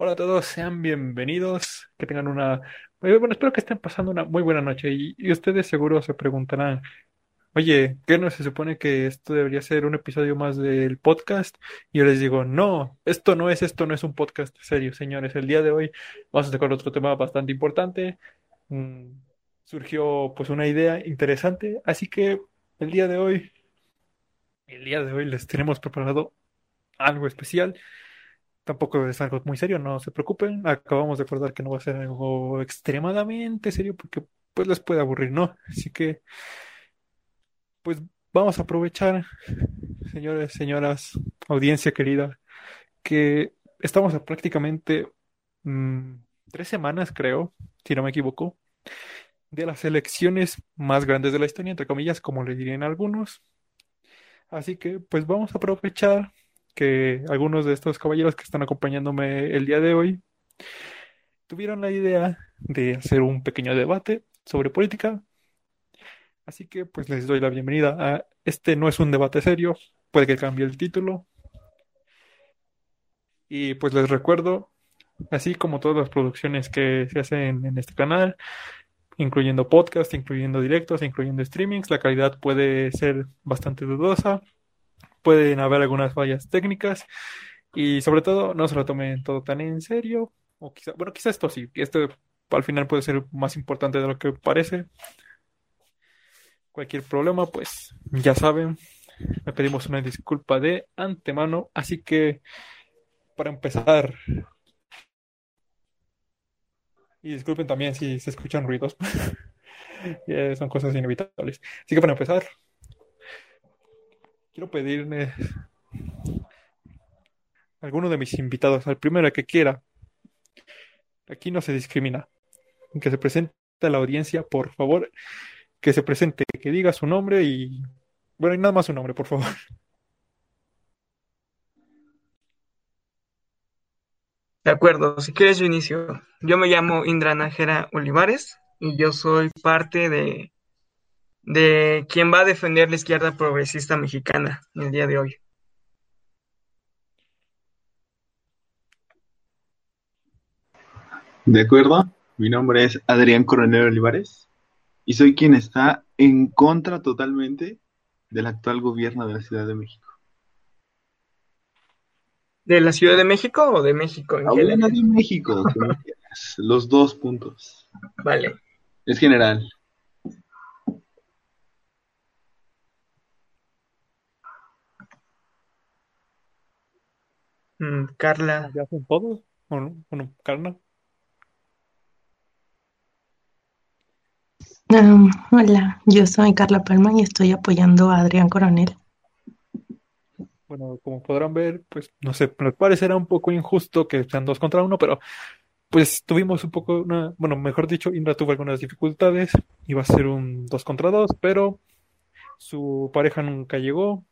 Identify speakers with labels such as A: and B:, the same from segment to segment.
A: Hola a todos, sean bienvenidos, que tengan una... eh, Bueno, espero que estén pasando una muy buena noche y, ustedes seguro se preguntarán, oye, ¿qué no se supone que esto debería ser un episodio más del podcast? Y yo les digo, no, esto no es, esto no es un podcast serio, señores. El día de hoy vamos a tocar otro tema bastante importante. Mm, surgió pues una idea interesante, así que el día de hoy, el día de hoy les tenemos preparado algo especial. Tampoco es algo muy serio, no se preocupen. Acabamos de acordar que no va a ser algo extremadamente serio porque pues les puede aburrir, ¿no? Así que pues vamos a aprovechar, señores, señoras, audiencia querida, que estamos a prácticamente mm, tres semanas, creo, si no me equivoco, de las elecciones más grandes de la historia, entre comillas, como le dirían algunos. Así que pues vamos a aprovechar que algunos de estos caballeros que están acompañándome el día de hoy tuvieron la idea de hacer un pequeño debate sobre política. Así que pues les doy la bienvenida a este no es un debate serio, puede que cambie el título. Y pues les recuerdo, así como todas las producciones que se hacen en este canal, incluyendo podcast, incluyendo directos, incluyendo streamings, la calidad puede ser bastante dudosa, pueden haber algunas fallas técnicas y sobre todo no se lo tomen todo tan en serio, o quizá, bueno, quizá esto sí, esto al final puede ser más importante de lo que parece. Cualquier problema, pues ya saben, le pedimos una disculpa de antemano, así que para empezar, y disculpen también si se escuchan ruidos, son cosas inevitables. Así que para empezar, quiero pedirle a alguno de mis invitados, al primero que quiera, aquí no se discrimina, que se presente a la audiencia, por favor, que se presente, que diga su nombre y, bueno, y nada más su nombre, por favor.
B: De acuerdo, si quieres yo inicio. Yo me llamo Indra Nájera Olivares y yo soy parte de, de quien va a defender la izquierda progresista mexicana el día de hoy.
C: De acuerdo, mi nombre es Adrián Coronel Olivares y soy quien está en contra totalmente del actual gobierno de la Ciudad de México.
B: ¿De la Ciudad de México o de México en general?
C: de México, los dos puntos.
B: Vale.
C: Es general.
B: Mm, Carla,
A: ¿Ya son todos? ¿O no? Bueno, Carla.
D: Um, hola, yo soy Carla Palma y estoy apoyando a Adrián Coronel.
A: Bueno, como podrán ver, pues no sé, me parecerá un poco injusto que sean dos contra uno, pero pues tuvimos un poco una, bueno, mejor dicho, Indra tuvo algunas dificultades, iba a ser un dos contra dos, pero su pareja nunca llegó.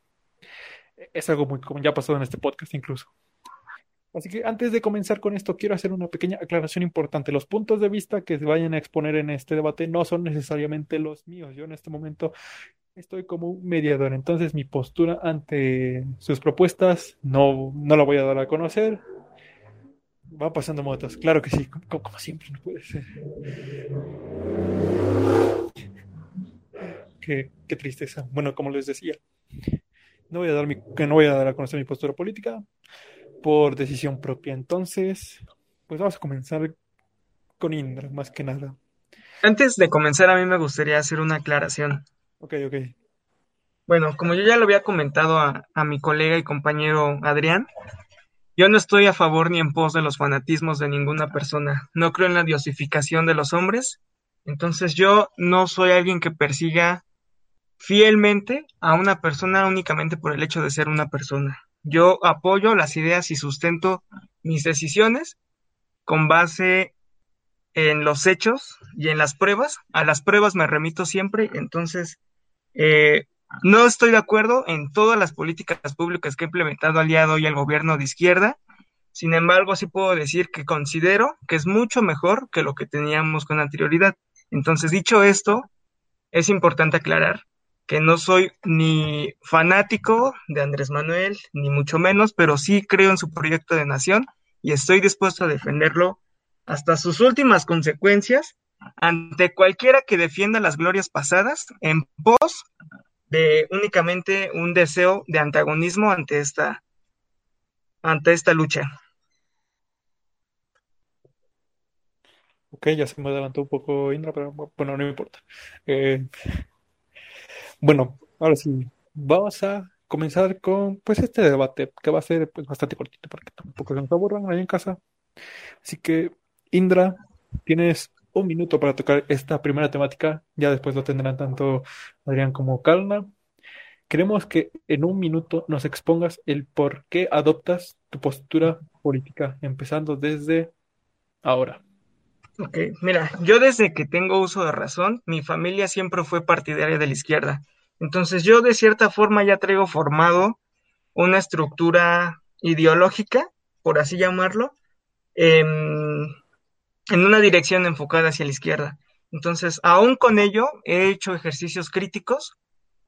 A: Es algo muy común, ya ha pasado en este podcast incluso. Así que antes de comenzar con esto, quiero hacer una pequeña aclaración importante. Los puntos de vista que se vayan a exponer en este debate no son necesariamente los míos. Yo en este momento estoy como un mediador, entonces mi postura ante sus propuestas no, no la voy a dar a conocer. Va pasando motos, claro que sí, como, siempre, no puede ser. Qué, qué tristeza. Bueno, como les decía, no voy a dar mi, no voy a dar a conocer mi postura política por decisión propia. Entonces, pues vamos a comenzar con Indra, más que nada.
B: antes de comenzar a mí me gustaría hacer una aclaración.
A: Ok, ok.
B: Bueno, como yo ya lo había comentado a, a mi colega y compañero Adrián, yo no estoy a favor ni en pos de los fanatismos de ninguna persona. No creo en la diosificación de los hombres. Entonces yo no soy alguien que persiga fielmente a una persona únicamente por el hecho de ser una persona. Yo apoyo las ideas y sustento mis decisiones con base en los hechos y en las pruebas. A las pruebas me remito siempre. Entonces, eh, no estoy de acuerdo en todas las políticas públicas que ha implementado al día de hoy el gobierno de izquierda. Sin embargo, sí puedo decir que considero que es mucho mejor que lo que teníamos con anterioridad. Entonces, dicho esto, es importante aclarar que no soy ni fanático de Andrés Manuel, ni mucho menos, pero sí creo en su proyecto de nación y estoy dispuesto a defenderlo hasta sus últimas consecuencias ante cualquiera que defienda las glorias pasadas en pos de únicamente un deseo de antagonismo ante esta ante esta lucha.
A: Ok, ya se me adelantó un poco Indra, pero bueno, no me importa. Eh, bueno, ahora sí, vamos a comenzar con pues este debate que va a ser pues, bastante cortito para que tampoco se nos aburran ahí en casa. Así que, Indra, tienes un minuto para tocar esta primera temática. Ya después lo tendrán tanto Adrián como Calna. Queremos que en un minuto nos expongas el por qué adoptas tu postura política, empezando desde ahora.
B: Ok, mira, yo desde que tengo uso de razón, mi familia siempre fue partidaria de la izquierda. Entonces yo de cierta forma ya traigo formado una estructura ideológica, por así llamarlo, en, una dirección enfocada hacia la izquierda. Entonces, aún con ello, he hecho ejercicios críticos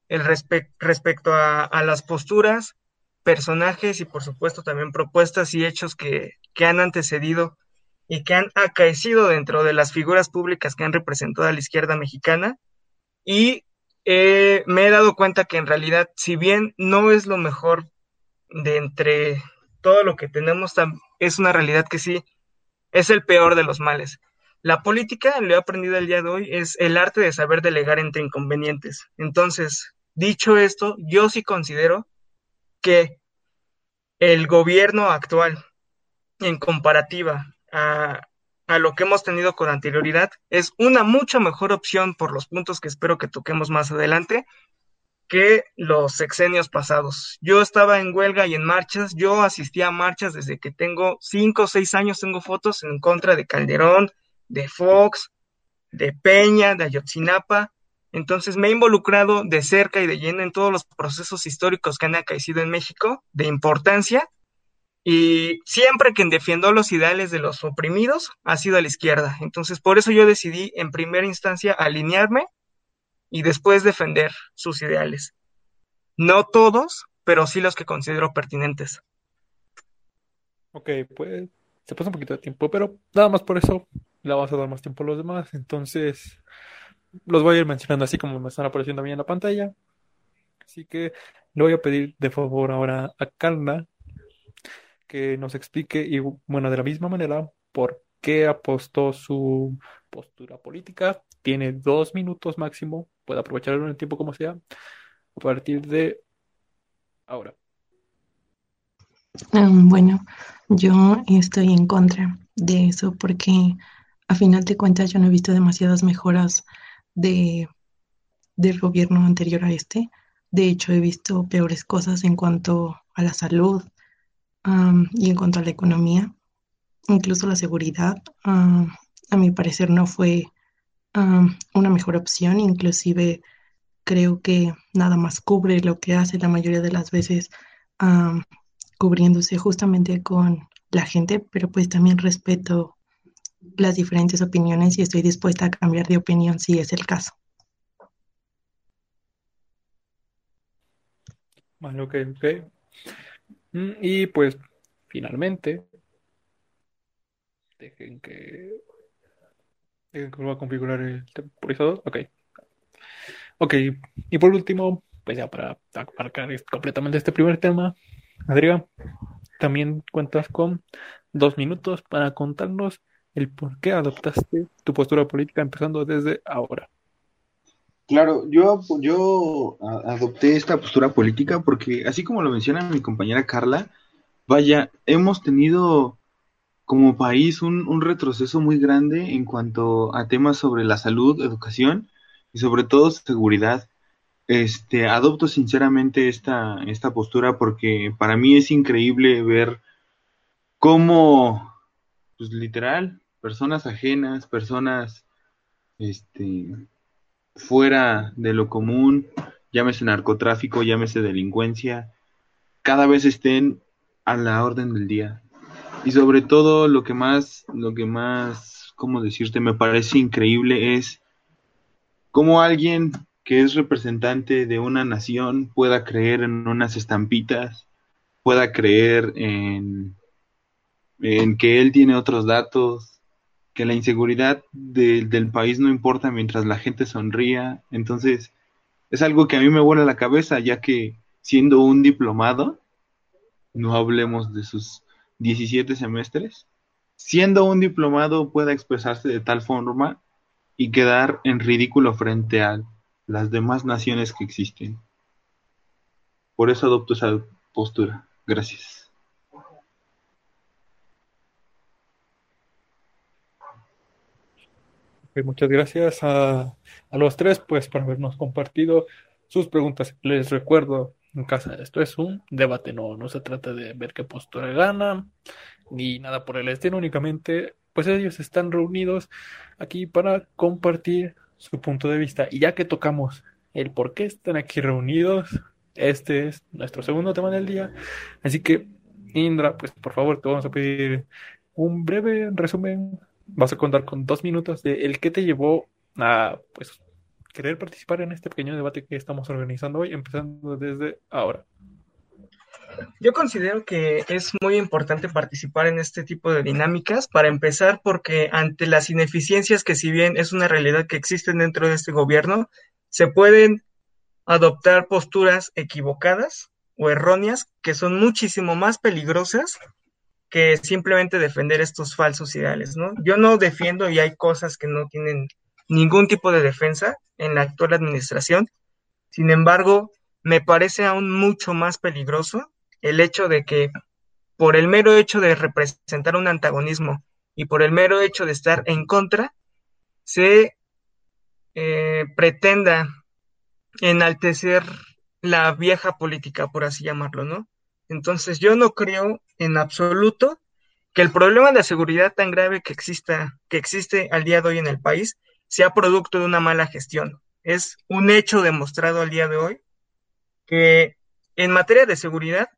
B: el respecto a, a, las posturas, personajes y por supuesto también propuestas y hechos que, que han antecedido y que han acaecido dentro de las figuras públicas que han representado a la izquierda mexicana. Y eh, me he dado cuenta que en realidad, si bien no es lo mejor de entre todo lo que tenemos, es una realidad que sí es el peor de los males. La política, lo he aprendido el día de hoy, es el arte de saber delegar entre inconvenientes. Entonces, dicho esto, yo sí considero que el gobierno actual, en comparativa a, lo que hemos tenido con anterioridad, es una mucho mejor opción por los puntos que espero que toquemos más adelante que los sexenios pasados. Yo estaba en huelga y en marchas, yo asistía a marchas desde que tengo cinco o seis años, tengo fotos en contra de Calderón, de Fox, de Peña, de Ayotzinapa. Entonces me he involucrado de cerca y de lleno en todos los procesos históricos que han acaecido en México de importancia y siempre quien defiendo los ideales de los oprimidos ha sido a la izquierda. Entonces, por eso yo decidí en primera instancia alinearme y después defender sus ideales. No todos, pero sí los que considero pertinentes.
A: Ok, pues se pasa un poquito de tiempo, pero nada más por eso le vamos a dar más tiempo a los demás. Entonces, los voy a ir mencionando así como me están apareciendo a mí en la pantalla. Así que le voy a pedir de favor ahora a Calma que nos explique, y bueno, de la misma manera, por qué apostó su postura política. Tiene dos minutos máximo, puede aprovecharlo en el tiempo como sea, a partir de ahora.
D: Um, bueno, yo estoy en contra de eso porque a final de cuentas yo no he visto demasiadas mejoras de, del gobierno anterior a este. De hecho, he visto peores cosas en cuanto a la salud, y en cuanto a la economía, incluso la seguridad, a mi parecer no fue una mejor opción, inclusive creo que nada más cubre lo que hace la mayoría de las veces cubriéndose justamente con la gente, pero pues también respeto las diferentes opiniones y estoy dispuesta a cambiar de opinión si es el caso.
A: Vale, ok, ok. Mm, y pues finalmente, dejen que, dejen que vuelva a configurar el temporizador. Ok. Ok, y por último, pues ya para marcar completamente este primer tema, Adrián, también cuentas con dos minutos para contarnos el por qué adoptaste tu postura política empezando desde ahora.
C: Claro, yo, yo adopté esta postura política porque, así como lo menciona mi compañera Carla, vaya, hemos tenido como país un, un retroceso muy grande en cuanto a temas sobre la salud, educación y sobre todo seguridad. Este, adopto sinceramente esta, esta postura porque para mí es increíble ver cómo, pues literal, personas ajenas, personas, este, fuera de lo común, llámese narcotráfico, llámese delincuencia, cada vez estén a la orden del día. Y sobre todo lo que más, lo que más, ¿cómo decirte? Me parece increíble es cómo alguien que es representante de una nación pueda creer en unas estampitas, pueda creer en, en que él tiene otros datos, que la inseguridad del país no importa mientras la gente sonría. Entonces, es algo que a mí me vuela la cabeza, ya que siendo un diplomado, no hablemos de sus 17 semestres, siendo un diplomado pueda expresarse de tal forma y quedar en ridículo frente a las demás naciones que existen. Por eso adopto esa postura. Gracias.
A: Muchas gracias a, a, los tres pues por habernos compartido sus preguntas. Les recuerdo en casa, esto es un debate, no, no se trata de ver qué postura gana ni nada por el estilo, únicamente pues ellos están reunidos aquí para compartir su punto de vista. Y ya que tocamos el por qué están aquí reunidos, este es nuestro segundo tema del día. Así que, Indra, pues por favor, te vamos a pedir un breve resumen. Vas a contar con dos minutos de el que te llevó a pues querer participar en este pequeño debate que estamos organizando hoy, empezando desde ahora.
B: Yo considero que es muy importante participar en este tipo de dinámicas, para empezar porque ante las ineficiencias que si bien es una realidad que existen dentro de este gobierno, se pueden adoptar posturas equivocadas o erróneas que son muchísimo más peligrosas que simplemente defender estos falsos ideales, ¿no? Yo no defiendo y hay cosas que no tienen ningún tipo de defensa en la actual administración. Sin embargo, me parece aún mucho más peligroso el hecho de que por el mero hecho de representar un antagonismo y por el mero hecho de estar en contra, se eh, pretenda enaltecer la vieja política, por así llamarlo, ¿no? Entonces yo no creo en absoluto que el problema de seguridad tan grave que exista, que existe al día de hoy en el país, sea producto de una mala gestión. Es un hecho demostrado al día de hoy que en materia de seguridad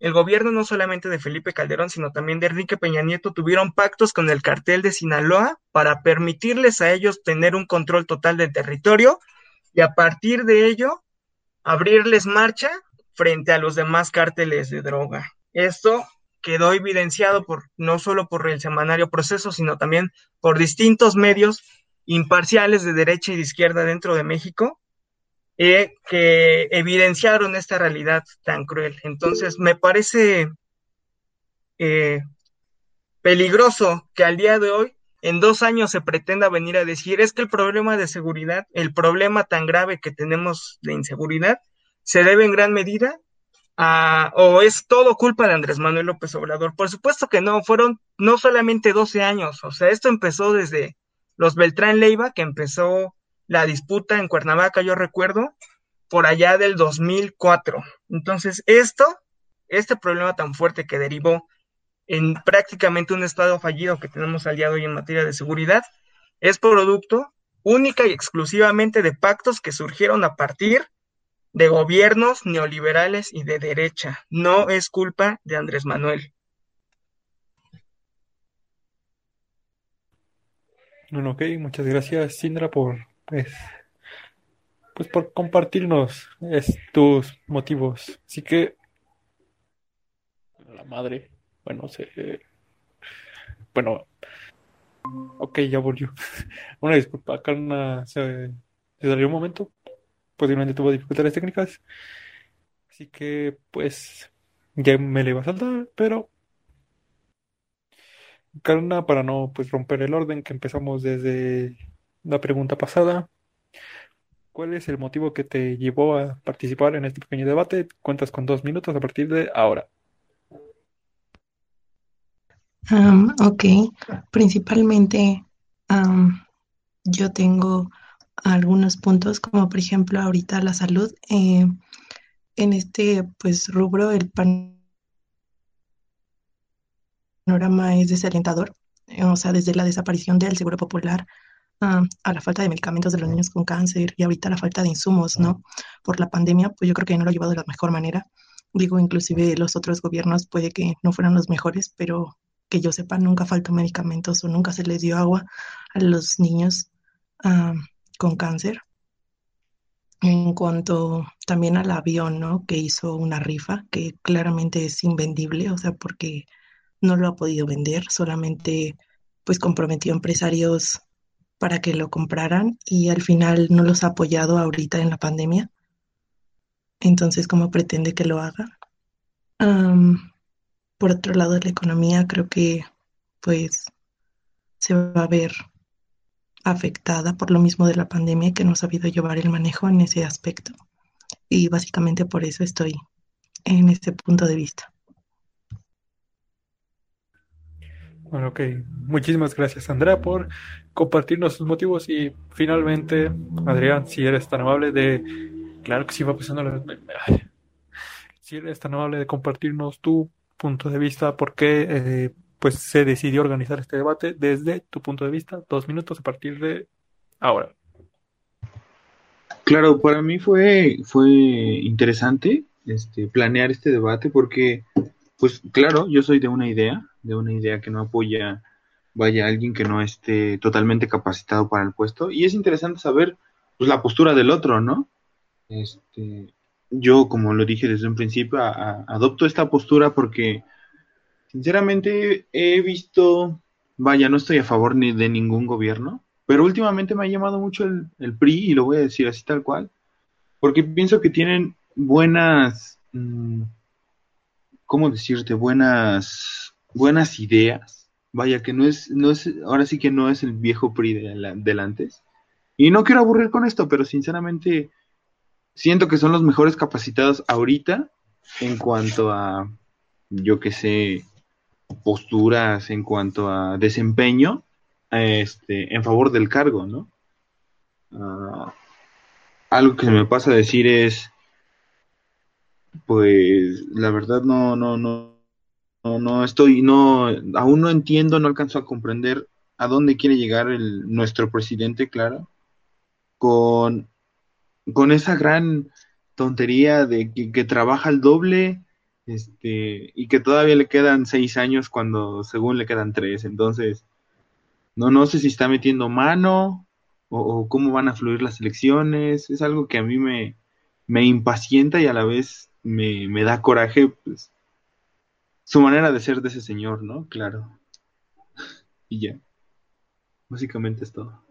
B: el gobierno no solamente de Felipe Calderón, sino también de Enrique Peña Nieto tuvieron pactos con el cartel de Sinaloa para permitirles a ellos tener un control total del territorio y a partir de ello abrirles marcha frente a los demás cárteles de droga. Esto quedó evidenciado por no solo por el semanario Proceso, sino también por distintos medios imparciales de derecha y de izquierda dentro de México eh, que evidenciaron esta realidad tan cruel. Entonces, me parece eh, peligroso que al día de hoy, en dos años, se pretenda venir a decir es que el problema de seguridad, el problema tan grave que tenemos de inseguridad, se debe en gran medida a, o es todo culpa de Andrés Manuel López Obrador. Por supuesto que no, fueron no solamente 12 años, o sea, esto empezó desde los Beltrán Leiva, que empezó la disputa en Cuernavaca, yo recuerdo, por allá del 2004. Entonces, esto, este problema tan fuerte que derivó en prácticamente un estado fallido que tenemos al día de hoy en materia de seguridad, es producto única y exclusivamente de pactos que surgieron a partir de gobiernos neoliberales y de derecha. No es culpa de Andrés Manuel.
A: Bueno, ok, muchas gracias, Sindra, por pues, pues por compartirnos tus motivos. Así que la madre, bueno, se, bueno, ok, ya volvió. Una disculpa, Carna se, se salió un momento, posiblemente tuvo dificultades técnicas, así que pues ya me le iba a saltar, pero Carna, para no pues romper el orden que empezamos desde la pregunta pasada. ¿Cuál es el motivo que te llevó a participar en este pequeño debate? Cuentas con dos minutos a partir de ahora.
D: ok, principalmente yo tengo algunos puntos, como por ejemplo ahorita la salud. Eh, en este pues rubro el panorama es desalentador, o sea, desde la desaparición del Seguro Popular a la falta de medicamentos de los niños con cáncer y ahorita la falta de insumos, ¿no? Por la pandemia, pues yo creo que no lo ha llevado de la mejor manera. Digo, inclusive los otros gobiernos puede que no fueran los mejores, pero que yo sepa, nunca faltó medicamentos o nunca se les dio agua a los niños con cáncer. En cuanto también al avión, ¿no? Que hizo una rifa que claramente es invendible, o sea, porque no lo ha podido vender, solamente pues comprometió empresarios para que lo compraran y al final no los ha apoyado ahorita en la pandemia. Entonces, ¿cómo pretende que lo haga? por otro lado, la economía creo que pues se va a ver afectada por lo mismo de la pandemia que no ha sabido llevar el manejo en ese aspecto. Y básicamente por eso estoy en ese punto de vista.
A: Bueno, ok. Muchísimas gracias, Andrea, por compartirnos sus motivos. Y finalmente, Adrián, si eres tan amable de. Claro que sí va pasando la. Si eres tan amable de compartirnos tu punto de vista, por qué eh, pues se decidió organizar este debate desde tu punto de vista. Dos minutos a partir de ahora.
C: Claro, para mí fue, fue interesante este, planear este debate porque, pues claro, yo soy de una idea, de una idea que no apoya, vaya, alguien que no esté totalmente capacitado para el puesto. Y es interesante saber, pues, la postura del otro, ¿no? Este, yo, como lo dije desde un principio, adopto esta postura porque, sinceramente, he visto, vaya, no estoy a favor ni de ningún gobierno, pero últimamente me ha llamado mucho el, el PRI, y lo voy a decir así tal cual, porque pienso que tienen buenas, mm, ¿cómo decirte? Buenas, buenas ideas. Vaya que no es, no es, ahora sí que no es el viejo PRI del antes. Y no quiero aburrir con esto, pero sinceramente siento que son los mejores capacitados ahorita en cuanto a, yo que sé, posturas, en cuanto a desempeño, este, en favor del cargo, ¿no? Ah, algo que me pasa a decir es, pues la verdad no, no, no, no, no estoy, no, aún no entiendo, no alcanzo a comprender a dónde quiere llegar el, nuestro presidente, claro, con, con esa gran tontería de que, trabaja el doble, este, y que todavía le quedan seis años cuando según le quedan tres, entonces, no, no sé si está metiendo mano o, o cómo van a fluir las elecciones, es algo que a mí me, me impacienta y a la vez me, me da coraje, pues, su manera de ser de ese señor, ¿no? Claro. Y ya. Básicamente es todo.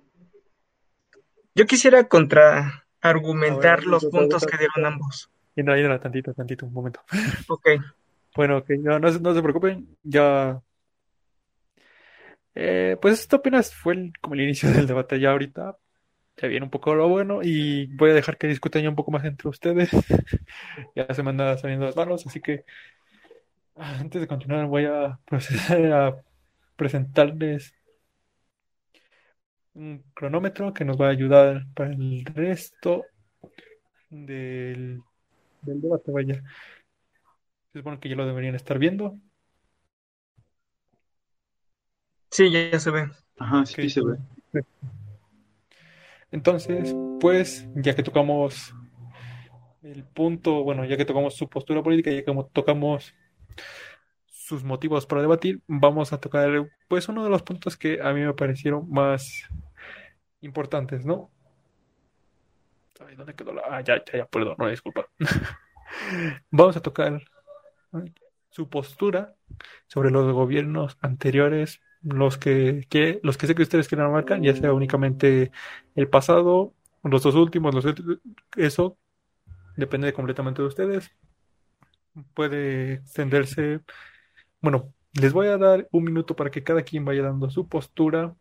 B: Yo quisiera contraargumentar los puntos que dieron ambos.
A: Indra, tantito, tantito, un momento.
B: Ok.
A: bueno, ok, no, no, se preocupen, ya... Eh, pues esto apenas fue como el inicio del debate, ya ahorita se viene un poco lo bueno y voy a dejar que discutan ya un poco más entre ustedes. ya se me andan saliendo las manos, así que ah, antes de continuar voy a proceder a presentarles un cronómetro que nos va a ayudar para el resto del, del debate. Vaya. Se supone que ya lo deberían estar viendo.
B: Sí, ya, se ve.
C: Ajá, sí, se ve.
A: Entonces, pues, ya que tocamos el punto, bueno, ya que tocamos su postura política, ya que tocamos sus motivos para debatir, vamos a tocar, pues, uno de los puntos que a mí me parecieron más importantes, ¿no? Ay, ¿dónde quedó la...? Ah, ya, ya, ya, perdón, no, disculpa. vamos a tocar su postura sobre los gobiernos anteriores los que, los que sé que ustedes quieren marcar, ya sea únicamente el pasado, los dos últimos, los, eso depende completamente de ustedes. Puede extenderse. Bueno, les voy a dar un minuto para que cada quien vaya dando su postura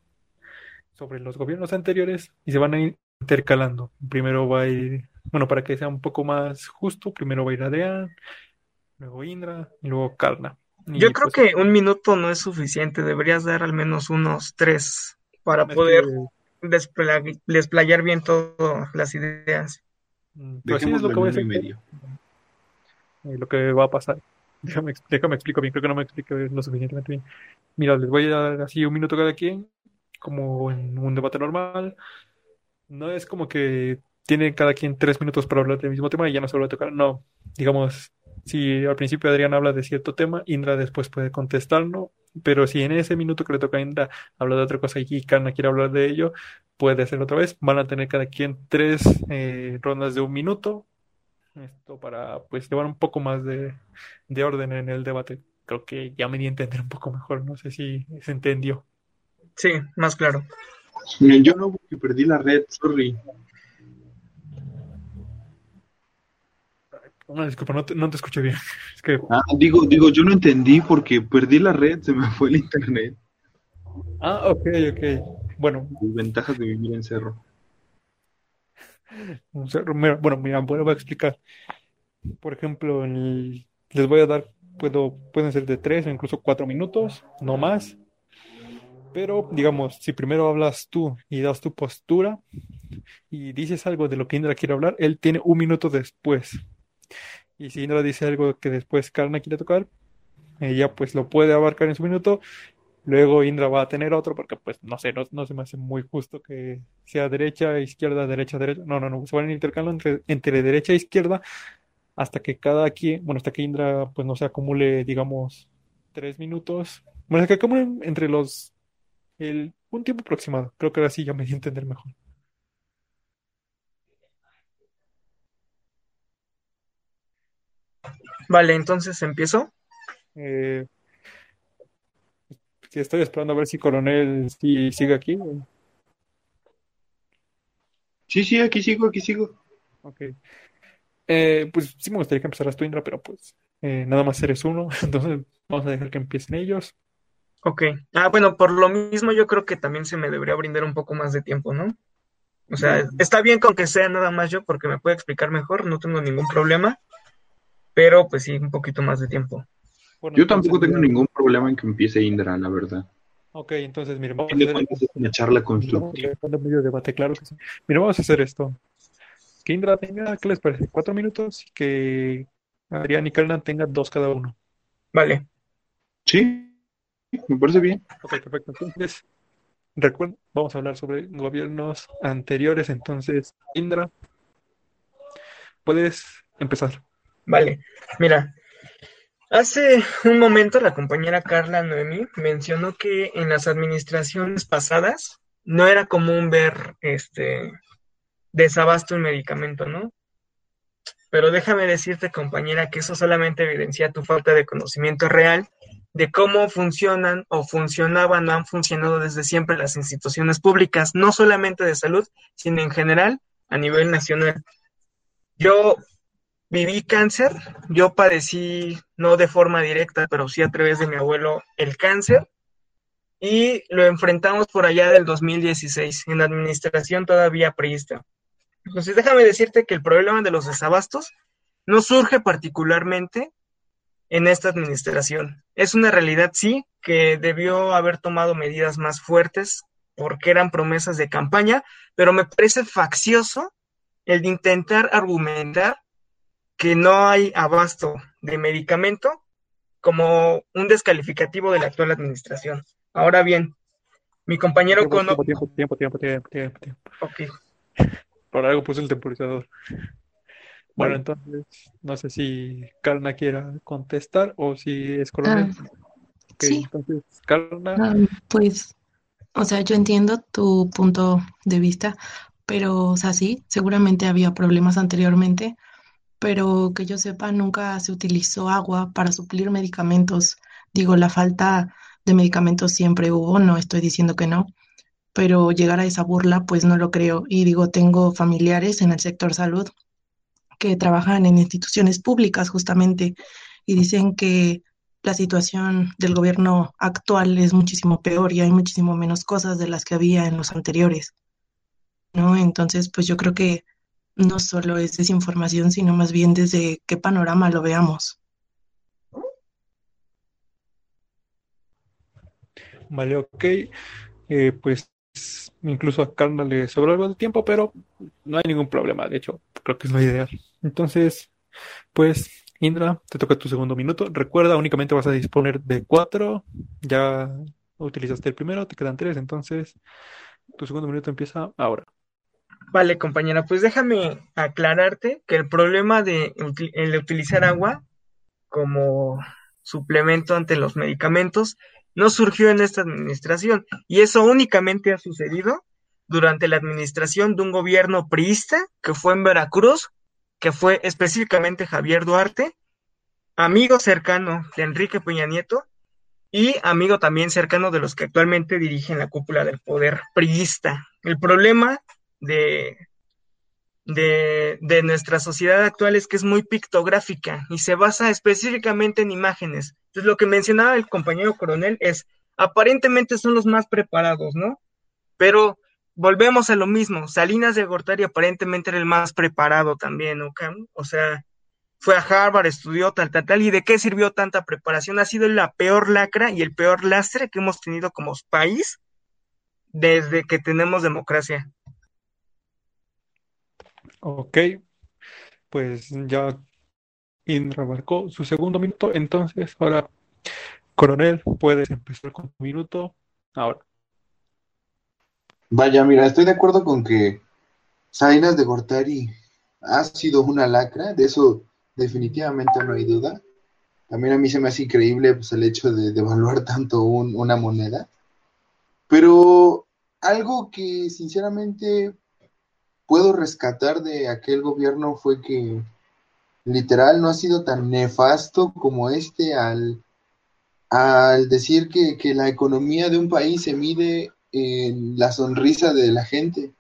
A: sobre los gobiernos anteriores y se van a ir intercalando. Primero va a ir, bueno, para que sea un poco más justo, primero va a ir Adrián, luego Indra y luego Karna.
B: Yo creo pues que un minuto no es suficiente, deberías dar al menos unos tres para poder desplayar bien todas las ideas.
A: Mm, pues es lo que voy a hacer. Medio. Eh, lo que va a pasar. Déjame, déjame explico bien, creo que no me explico lo suficientemente bien. Mira, les voy a dar así un minuto cada quien, como en un debate normal. No es como que tiene cada quien tres minutos para hablar del mismo tema y ya no se vuelve a tocar. No, digamos, si al principio Adrián habla de cierto tema, Indra después puede contestarlo, pero si en ese minuto que le toca a Indra habla de otra cosa y Karna quiere hablar de ello, puede hacerlo otra vez. Van a tener cada quien tres eh, rondas de un minuto. Esto para pues llevar un poco más de, orden en el debate. creo que ya me di a entender un poco mejor, no sé si se entendió.
B: Sí, más claro.
C: Yo no, perdí la red, sorry.
A: Una disculpa, no te, no te escuché bien. Es que,
C: Ah, digo, digo, yo no entendí porque perdí la red, se me fue el internet.
A: ah, ok, ok. Bueno,
C: Ventajas de vivir en cerro.
A: un cerro- mira, bueno, mira, bueno, voy a explicar. Por ejemplo, el- les voy a dar, puedo, pueden ser de tres o incluso cuatro minutos, no más. Pero, digamos, si primero hablas tú y das tu postura y dices algo de lo que Indra quiere hablar, él tiene un minuto después. Y si Indra dice algo que después Karna quiere tocar, ella pues lo puede abarcar en su minuto. Luego Indra va a tener otro porque pues no sé, no, no se me hace muy justo que sea derecha, izquierda, derecha, derecha. No, no, no, se van intercalando entre, entre derecha e izquierda hasta que cada quien, bueno, hasta que Indra pues no se acumule, digamos, tres minutos. Bueno, hasta que acumulen entre los, el, un tiempo aproximado. Creo que ahora sí ya me di a entender mejor.
B: Vale, entonces empiezo.
A: Eh, estoy esperando a ver si Coronel sí sigue aquí.
C: Sí, sí, aquí sigo, aquí sigo.
A: Ok. Eh, pues sí me gustaría que empezaras tú, Indra, pero pues eh, nada más eres uno, entonces vamos a dejar que empiecen ellos.
B: Ok. Ah, bueno, por lo mismo yo creo que también se me debería brindar un poco más de tiempo, ¿no? O sea, está bien con que sea nada más yo porque me puede explicar mejor, no tengo ningún problema, pero pues sí, un poquito más de tiempo.
A: Bueno,
C: Yo tampoco
A: entonces,
C: tengo ningún problema en que empiece Indra, la verdad.
A: Ok, entonces miren, vamos
C: A
A: hacer
C: es una charla constructiva.
A: medio debate, claro que sí. Mira, vamos a hacer esto. Que Indra tenga, ¿qué les parece? Cuatro minutos y que Adrián y Karna tengan dos cada uno.
B: Vale.
C: Sí, me parece bien.
A: Ok, perfecto. Entonces, recuerden, vamos a hablar sobre gobiernos anteriores. Entonces, Indra, puedes empezar.
B: Vale, mira, hace un momento la compañera Carla Noemi mencionó que en las administraciones pasadas no era común ver este desabasto en medicamento, ¿no? Pero déjame decirte, compañera, que eso solamente evidencia tu falta de conocimiento real de cómo funcionan o funcionaban o han funcionado desde siempre las instituciones públicas, no solamente de salud, sino en general a nivel nacional. Yo viví cáncer, yo padecí, no de forma directa, pero sí a través de mi abuelo, el cáncer, y lo enfrentamos por allá del 2016, en la administración todavía priista. Entonces, déjame decirte que el problema de los desabastos no surge particularmente en esta administración. Es una realidad, sí, que debió haber tomado medidas más fuertes porque eran promesas de campaña, pero me parece faccioso el de intentar argumentar que no hay abasto de medicamento como un descalificativo de la actual administración. Ahora bien, mi compañero Cono...
A: tiempo, tiempo, tiempo, tiempo, tiempo, tiempo.
B: Ok,
A: Por algo puse el temporizador. Bueno, entonces, no sé si Karna quiera contestar o si es Coronel.
D: Ah,
A: Ok,
D: sí.
A: entonces, Karna,
D: Ah, pues, o sea, yo entiendo tu punto de vista, pero, o sea, sí, seguramente había problemas anteriormente, pero que yo sepa, nunca se utilizó agua para suplir medicamentos. Digo, la falta de medicamentos siempre hubo, no estoy diciendo que no, pero llegar a esa burla, pues no lo creo. Y digo, tengo familiares en el sector salud que trabajan en instituciones públicas justamente y dicen que la situación del gobierno actual es muchísimo peor y hay muchísimo menos cosas de las que había en los anteriores, ¿no? Entonces, pues yo creo que no solo es desinformación, sino más bien desde qué panorama lo veamos.
A: vale, ok. Eh, pues incluso a Karna le sobró algo de tiempo, pero no hay ningún problema. De hecho, creo que es lo ideal. Entonces, pues, Indra, te toca tu segundo minuto. Recuerda, únicamente vas a disponer de cuatro. Ya utilizaste el primero, te quedan tres. Entonces, tu segundo minuto empieza ahora.
B: Vale, compañera, pues déjame aclararte que el problema de, el utilizar agua como suplemento ante los medicamentos no surgió en esta administración y eso únicamente ha sucedido durante la administración de un gobierno priista que fue en Veracruz, que fue específicamente Javier Duarte amigo cercano de Enrique Peña Nieto y amigo también cercano de los que actualmente dirigen la cúpula del poder priista. El problema de, de, de, nuestra sociedad actual es que es muy pictográfica y se basa específicamente en imágenes. Entonces, lo que mencionaba el compañero coronel es, aparentemente son los más preparados, ¿no? Pero volvemos a lo mismo, Salinas de Gortari aparentemente era el más preparado también, ¿no? O sea, fue a Harvard, estudió tal, tal, tal, y de qué sirvió tanta preparación. Ha sido la peor lacra y el peor lastre que hemos tenido como país desde que tenemos democracia.
A: Ok, pues ya Indra marcó su segundo minuto, entonces ahora, coronel, puedes empezar con tu minuto ahora.
C: Vaya, mira, estoy de acuerdo con que Salinas de Gortari ha sido una lacra, de eso definitivamente no hay duda. También a mí se me hace increíble pues, el hecho de devaluar tanto una moneda. Pero algo que sinceramente puedo rescatar de aquel gobierno fue que literal no ha sido tan nefasto como este al, al decir que, que la economía de un país se mide en la sonrisa de la gente.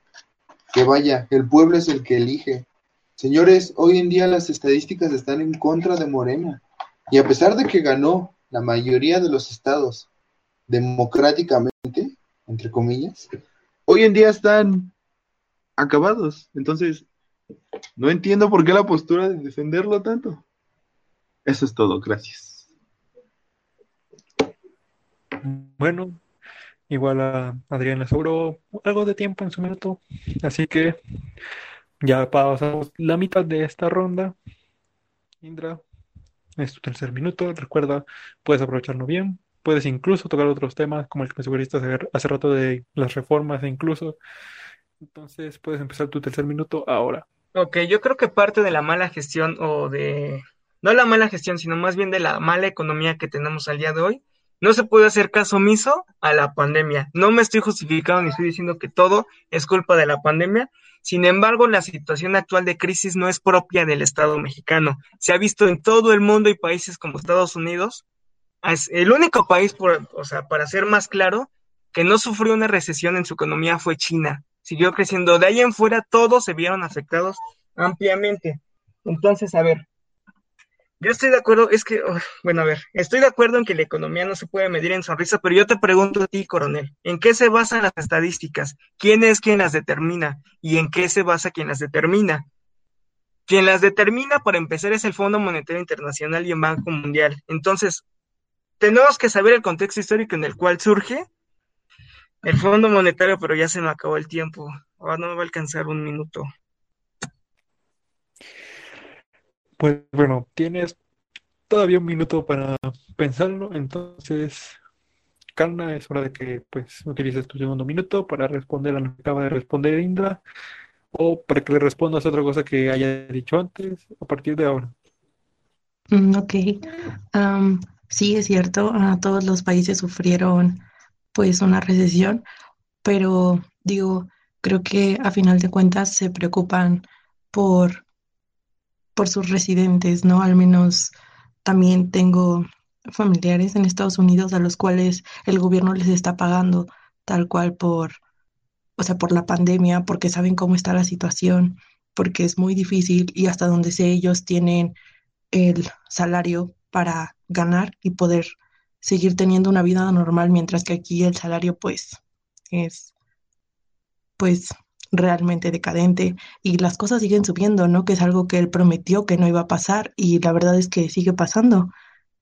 C: Que vaya, el pueblo es el que elige. Señores, hoy en día las estadísticas están en contra de Morena. Y a pesar de que ganó la mayoría de los estados democráticamente, entre comillas, hoy en día están acabados. Entonces, no entiendo por qué la postura de defenderlo tanto. Eso es todo, gracias.
A: Bueno, igual a Adrián le sobró algo de tiempo en su minuto, así que ya pasamos la mitad de esta ronda. Indra, es tu tercer minuto. Recuerda, puedes aprovecharlo bien. Puedes incluso tocar otros temas, como el que me sugeriste hace rato de las reformas e incluso. Entonces puedes empezar tu tercer minuto ahora.
B: Ok, yo creo que parte de la mala gestión o de... No la mala gestión, sino más bien de la mala economía que tenemos al día de hoy, no se puede hacer caso omiso a la pandemia. No me estoy justificando ni estoy diciendo que todo es culpa de la pandemia, sin embargo, la situación actual de crisis no es propia del Estado mexicano. Se ha visto en todo el mundo y países como Estados Unidos. Es el único país, por, o sea, para ser más claro, que no sufrió una recesión en su economía fue China. Siguió creciendo. De ahí en fuera, todos se vieron afectados ampliamente. Entonces, a ver, yo estoy de acuerdo, es que, bueno, a ver, estoy de acuerdo en que la economía no se puede medir en sonrisa, pero yo te pregunto a ti, coronel, ¿en qué se basan las estadísticas? ¿Quién es quien las determina? ¿Y en qué se basa quien las determina? Quien las determina, para empezar, es el Fondo Monetario Internacional y el Banco Mundial. Entonces, tenemos que saber el contexto histórico en el cual surge el Fondo Monetario, pero ya se me acabó el tiempo. Ahora no me va a alcanzar un minuto.
A: Pues bueno, tienes todavía un minuto para pensarlo, entonces, Carna, es hora de que pues utilices tu segundo minuto para responder a lo que acaba de responder Indra o para que le respondas otra cosa que haya dicho antes a partir de ahora.
D: Mm, ok, sí es cierto, todos los países sufrieron pues una recesión, pero digo, creo que a final de cuentas se preocupan por por sus residentes, ¿no? Al menos también tengo familiares en Estados Unidos a los cuales el gobierno les está pagando tal cual por, o sea, por la pandemia, porque saben cómo está la situación, porque es muy difícil y hasta donde sé ellos tienen el salario para ganar y poder seguir teniendo una vida normal, mientras que aquí el salario pues es pues realmente decadente y las cosas siguen subiendo, ¿no? Que es algo que él prometió que no iba a pasar y la verdad es que sigue pasando.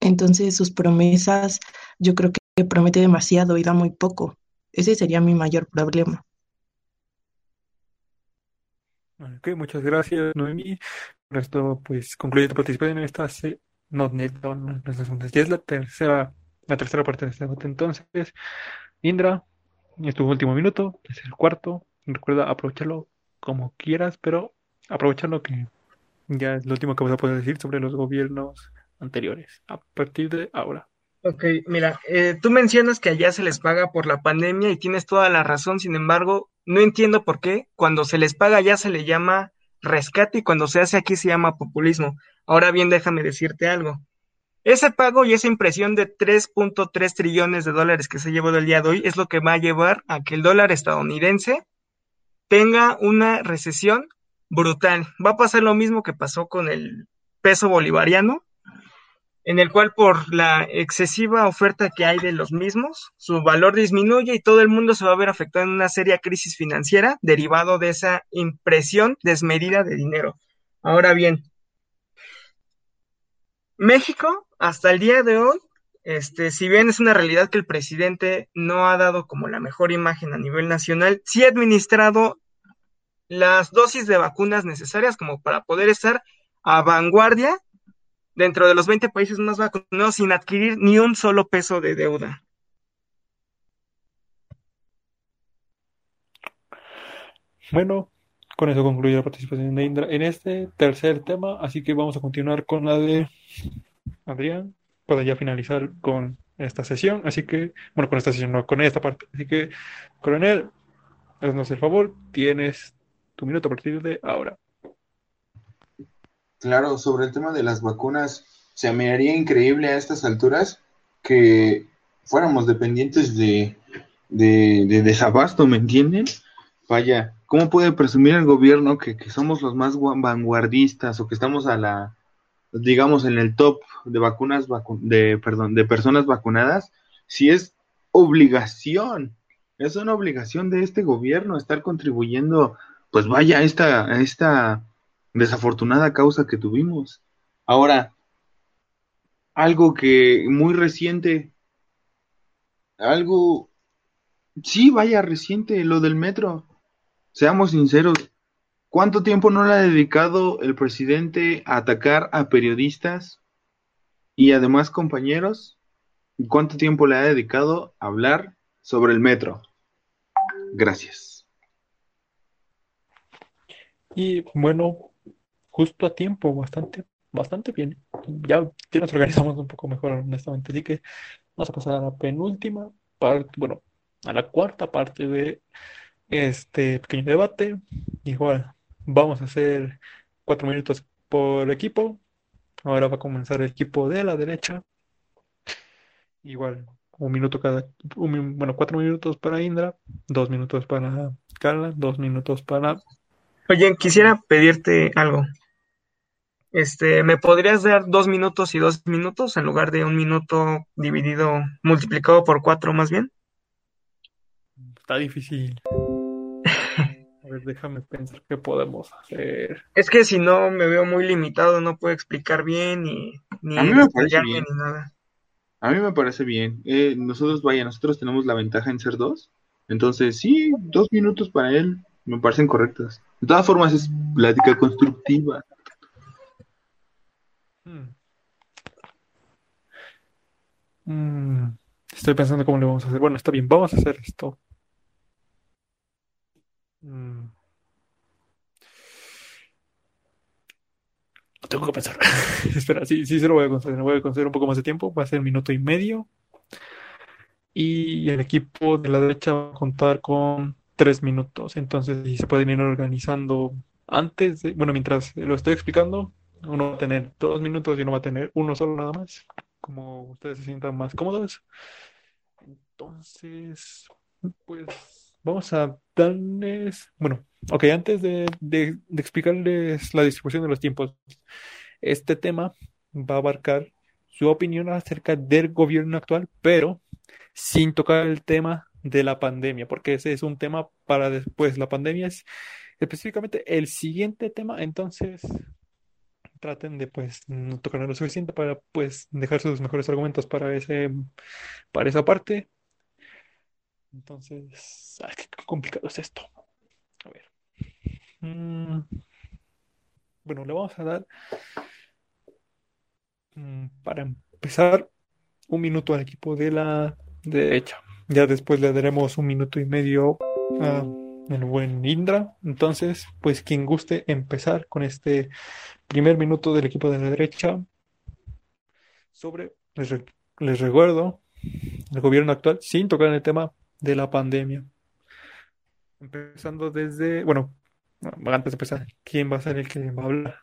D: Entonces sus promesas yo creo que promete demasiado y da muy poco. Ese sería mi mayor problema.
A: Ok, muchas gracias, Noemi. Con esto, pues, concluye tu participación en esta... No, no, Ya es la tercera, la tercera parte de este debate. Entonces, Indra, es tu último minuto, es el cuarto. Recuerda aprovecharlo como quieras, pero aprovecharlo que ya es lo último que vas a poder decir sobre los gobiernos anteriores, a partir de ahora.
B: Ok, mira, eh, tú mencionas que allá se les paga por la pandemia y tienes toda la razón, sin embargo, no entiendo por qué cuando se les paga allá se le llama rescate y cuando se hace aquí se llama populismo. Ahora bien, déjame decirte algo. Ese pago y esa impresión de 3.3 trillones de dólares que se llevó del día de hoy es lo que va a llevar a que el dólar estadounidense tenga una recesión brutal. Va a pasar lo mismo que pasó con el peso bolivariano, en el cual por la excesiva oferta que hay de los mismos, su valor disminuye y todo el mundo se va a ver afectado en una seria crisis financiera derivado de esa impresión desmedida de dinero. Ahora bien, México, hasta el día de hoy, este, si bien es una realidad que el presidente no ha dado como la mejor imagen a nivel nacional, sí ha administrado las dosis de vacunas necesarias como para poder estar a vanguardia dentro de los 20 países más vacunados sin adquirir ni un solo peso de deuda.
A: Bueno, con eso concluye la participación de Indra en este tercer tema, así que vamos a continuar con la de Adrián para ya finalizar con esta sesión, así que, bueno, con esta sesión, no, con esta parte. Así que, coronel, haznos el favor, tienes tu minuto a partir de ahora.
C: Claro, sobre el tema de las vacunas, se me haría increíble a estas alturas que fuéramos dependientes de, de, desabasto, ¿me entienden? Vaya, ¿cómo puede presumir el gobierno que, somos los más vanguardistas o que estamos a la, digamos, en el top de vacunas, de, perdón, de personas vacunadas, si es obligación, es una obligación de este gobierno estar contribuyendo, pues vaya, esta, a esta desafortunada causa que tuvimos. Ahora, algo que muy reciente, algo, sí, vaya reciente, lo del metro. Seamos sinceros, ¿cuánto tiempo no le ha dedicado el presidente a atacar a periodistas y además compañeros? ¿Cuánto tiempo le ha dedicado a hablar sobre el metro? Gracias.
A: Y bueno, justo a tiempo, bastante, bastante bien. Ya, nos organizamos un poco mejor, honestamente. Así que vamos a pasar a la penúltima parte, bueno, a la cuarta parte de este pequeño debate. Igual, vamos a hacer cuatro minutos por equipo. Ahora va a comenzar el equipo de la derecha. Igual, un minuto cada, bueno, cuatro minutos para Indra, dos minutos para Carla, dos minutos para...
B: Oye, quisiera pedirte algo. Este, ¿me podrías dar dos minutos y dos minutos en lugar de un minuto dividido, multiplicado por cuatro más bien?
A: Está difícil. A ver, déjame pensar qué podemos hacer.
B: Es que si no me veo muy limitado, no puedo explicar bien ni, ni
C: A mí me parece bien. ni nada. A mí me parece bien. Eh, nosotros, vaya, nosotros tenemos la ventaja en ser dos. Entonces, sí, dos minutos para él me parecen correctos. De todas formas, es plática constructiva.
A: Hmm. Mm, estoy pensando cómo le vamos a hacer. Bueno, está bien, vamos a hacer esto. Mm. Tengo que pensar. Espera, sí, sí se lo voy a conceder. voy a conceder un poco más de tiempo. Va a ser minuto y medio. Y el equipo de la derecha va a contar con tres minutos. Entonces, si se pueden ir organizando antes, bueno, mientras lo estoy explicando, uno va a tener dos minutos y uno va a tener uno solo nada más, como ustedes se sientan más cómodos. Entonces, pues vamos a darles, bueno, ok, antes de, explicarles la distribución de los tiempos, este tema va a abarcar su opinión acerca del gobierno actual, pero sin tocar el tema de la pandemia, porque ese es un tema para después. La pandemia es específicamente el siguiente tema, entonces traten de pues no tocar lo suficiente para pues dejar sus mejores argumentos para ese para esa parte. Entonces, ay, qué complicado es esto. A ver. Mm, bueno, le vamos a dar mm, para empezar un minuto al equipo de la derecha. Ya después le daremos un minuto y medio a el buen Indra. Entonces, pues quien guste empezar con este primer minuto del equipo de la derecha sobre, les, recuerdo, el gobierno actual, sin tocar el tema de la pandemia. Empezando desde, bueno, antes de empezar, ¿quién va a ser el que va a hablar?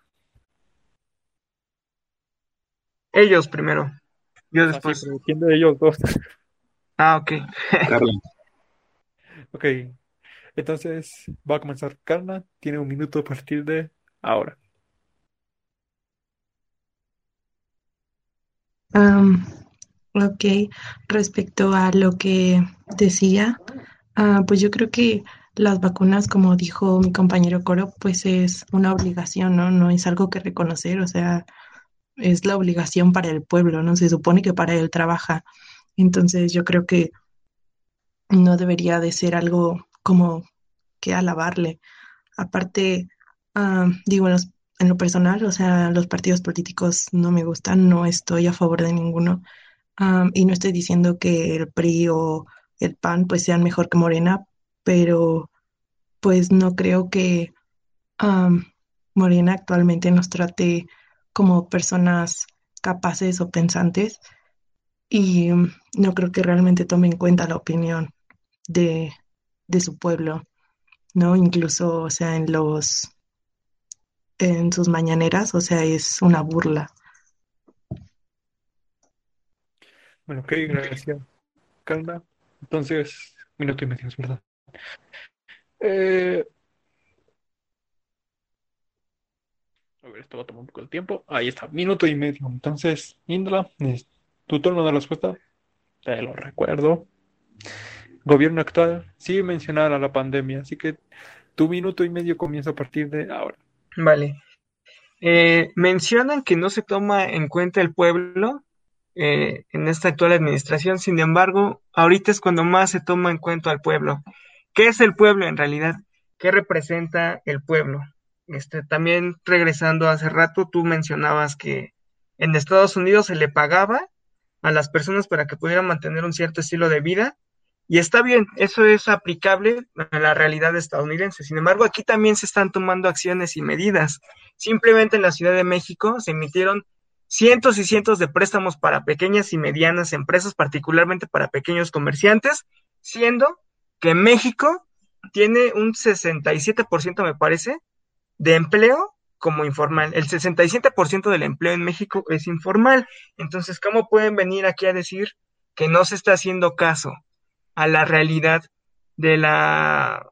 B: Ellos primero. Yo
A: Ah, sí,
B: después.
A: ¿quién de ellos dos?
B: Ah, ok.
C: Carla.
A: Ok, entonces va a comenzar Carla. Tiene un minuto a partir de ahora.
D: Ok, respecto a lo que decía, ah, pues yo creo que las vacunas, como dijo mi compañero Coro, pues es una obligación, ¿no? No es algo que reconocer, o sea, es la obligación para el pueblo, ¿no? Se supone que para él trabaja. Entonces yo creo que no debería de ser algo como que alabarle. Aparte, ah, digo, en lo personal, o sea, los partidos políticos no me gustan, no estoy a favor de ninguno. Am, y no estoy diciendo que el PRI o el PAN pues sean mejor que Morena, pero pues no creo que am, Morena actualmente nos trate como personas capaces o pensantes y mm, no creo que realmente tome en cuenta la opinión de, de su pueblo, ¿no? Incluso, o sea, en los en sus mañaneras, o sea, es una burla.
A: Bueno, ok, gracias, Carla. Entonces, minuto y medio, es verdad. Eh, a ver, esto va a tomar un poco de tiempo. Ahí está, minuto y medio. Entonces, Indra, es tu turno de respuesta. Te lo recuerdo. Gobierno actual, sí mencionar a la pandemia, así que tu minuto y medio comienza a partir de ahora.
B: Vale. Eh, mencionan que no se toma en cuenta el pueblo eh, en esta actual administración, sin embargo, ahorita es cuando más se toma en cuenta al pueblo. ¿Qué es el pueblo en realidad? ¿Qué representa el pueblo? Este, también regresando hace rato, tú mencionabas que en Estados Unidos se le pagaba a las personas para que pudieran mantener un cierto estilo de vida. Y está bien, eso es aplicable a la realidad estadounidense. Sin embargo, aquí también se están tomando acciones y medidas. Simplemente en la Ciudad de México se emitieron cientos y cientos de préstamos para pequeñas y medianas empresas, particularmente para pequeños comerciantes, siendo que México tiene un 67%, me parece, de empleo como informal. El 67% del empleo en México es informal. Entonces, ¿cómo pueden venir aquí a decir que no se está haciendo caso a la realidad de la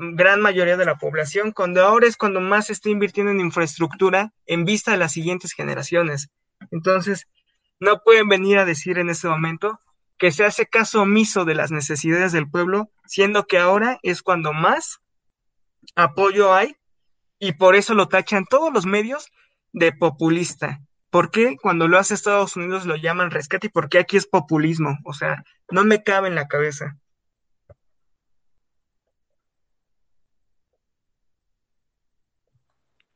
B: gran mayoría de la población, cuando ahora es cuando más se está invirtiendo en infraestructura en vista de las siguientes generaciones. Entonces, no pueden venir a decir en este momento que se hace caso omiso de las necesidades del pueblo, siendo que ahora es cuando más apoyo hay y por eso lo tachan todos los medios de populista. ¿Por qué cuando lo hace Estados Unidos lo llaman rescate y por qué aquí es populismo? O sea, no me cabe en la cabeza.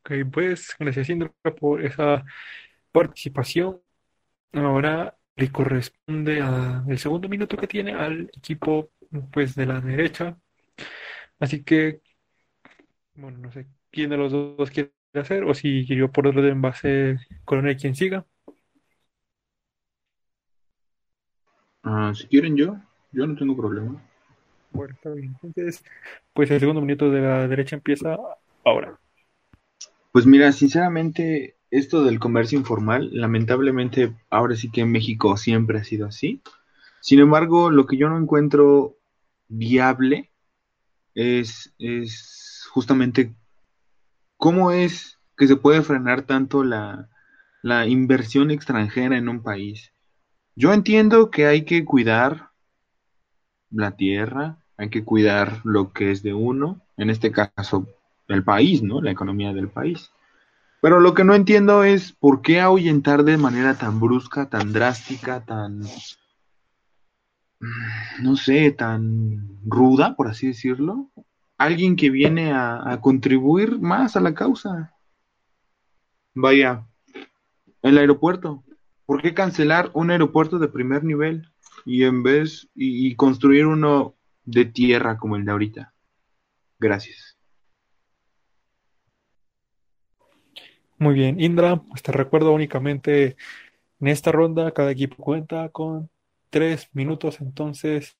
A: Ok, pues gracias Indra por esa participación. Ahora le corresponde a el segundo minuto que tiene al equipo pues de la derecha. Así que, bueno, no sé quién de los dos quiere hacer o si yo por orden va a ser coronel quien siga.
C: Ah, si quieren yo, yo no tengo problema.
A: Bueno, está bien. Entonces, pues el segundo minuto de la derecha empieza ahora.
C: Pues mira, sinceramente, esto del comercio informal, lamentablemente, ahora sí que en México siempre ha sido así. Sin embargo, lo que yo no encuentro viable es, es justamente cómo es que se puede frenar tanto la, la inversión extranjera en un país. Yo entiendo que hay que cuidar la tierra, hay que cuidar lo que es de uno, en este caso el país, ¿no? La economía del país. Pero lo que no entiendo es por qué ahuyentar de manera tan brusca, tan drástica, tan, no sé, tan ruda, por así decirlo, alguien que viene a, contribuir más a la causa. Vaya, el aeropuerto. ¿Por qué cancelar un aeropuerto de primer nivel y en vez y construir uno de tierra como el de ahorita? Gracias.
A: Muy bien, Indra, pues te recuerdo únicamente en esta ronda cada equipo cuenta con tres minutos, entonces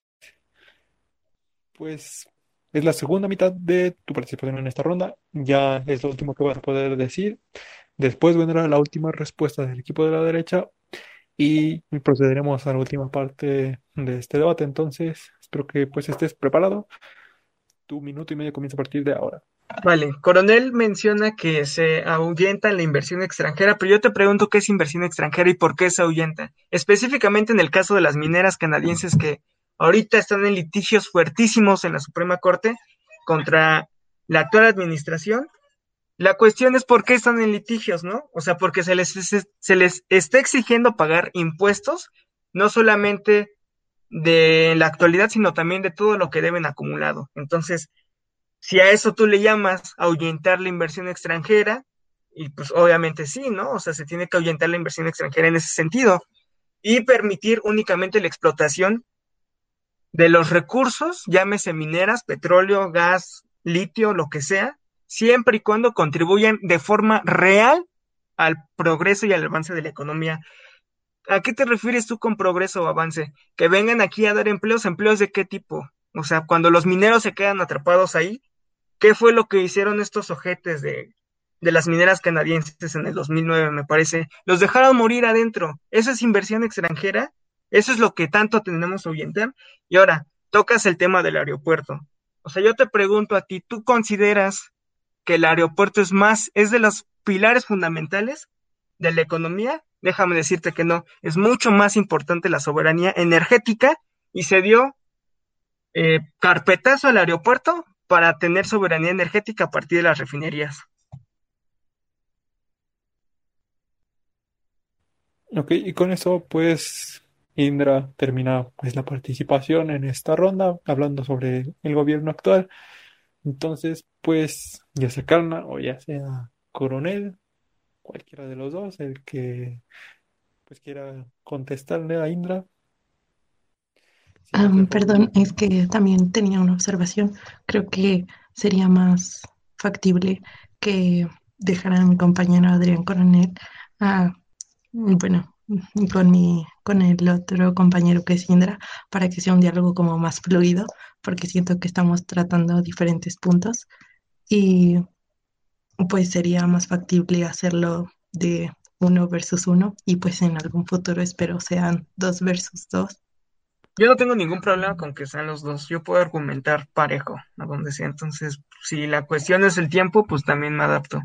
A: pues es la segunda mitad de tu participación en esta ronda, ya es lo último que vas a poder decir. Después vendrá la última respuesta del equipo de la derecha y procederemos a la última parte de este debate. Entonces, espero que pues estés preparado. Tu minuto y medio comienza a partir de ahora.
B: Vale, Coronel menciona que se ahuyenta la inversión extranjera, pero yo te pregunto qué es inversión extranjera y por qué se ahuyenta. Específicamente en el caso de las mineras canadienses que ahorita están en litigios fuertísimos en la Suprema Corte contra la actual administración. La cuestión es por qué están en litigios, ¿no? O sea, porque se les, se les está exigiendo pagar impuestos, no solamente de la actualidad, sino también de todo lo que deben acumulado. Entonces, si a eso tú le llamas ahuyentar la inversión extranjera, y pues obviamente sí, ¿no? O sea, se tiene que ahuyentar la inversión extranjera en ese sentido y permitir únicamente la explotación de los recursos, llámese mineras, petróleo, gas, litio, lo que sea, siempre y cuando contribuyan de forma real al progreso y al avance de la economía. ¿A qué te refieres tú con progreso o avance? Que vengan aquí a dar empleos, empleos de qué tipo? O sea, cuando los mineros se quedan atrapados ahí, ¿qué fue lo que hicieron estos ojetes de, de las mineras canadienses en el 2009, me parece? Los dejaron morir adentro. ¿Esa es inversión extranjera? Eso es lo que tanto tenemos que ahuyentar. Y ahora, tocas el tema del aeropuerto. O sea, yo te pregunto a ti, ¿tú consideras que el aeropuerto es más, es de los pilares fundamentales de la economía? Déjame decirte que no, es mucho más importante la soberanía energética y se dio eh, carpetazo al aeropuerto para tener soberanía energética a partir de las refinerías.
A: Ok, y con eso pues Indra termina pues la participación en esta ronda hablando sobre el gobierno actual. Entonces, pues ya sea Karna o ya sea Coronel, cualquiera de los dos, el que pues quiera contestarle a Indra.
D: Perdón, es que también tenía una observación. Creo que sería más factible que dejara a mi compañero Adrián Coronel, a, bueno, con mi, con el otro compañero que es Indra, para que sea un diálogo como más fluido, porque siento que estamos tratando diferentes puntos y pues sería más factible hacerlo de uno versus uno y pues en algún futuro espero sean dos versus dos.
B: Yo no tengo ningún problema con que sean los dos, yo puedo argumentar parejo a donde sea, entonces si la cuestión es el tiempo, pues también me adapto.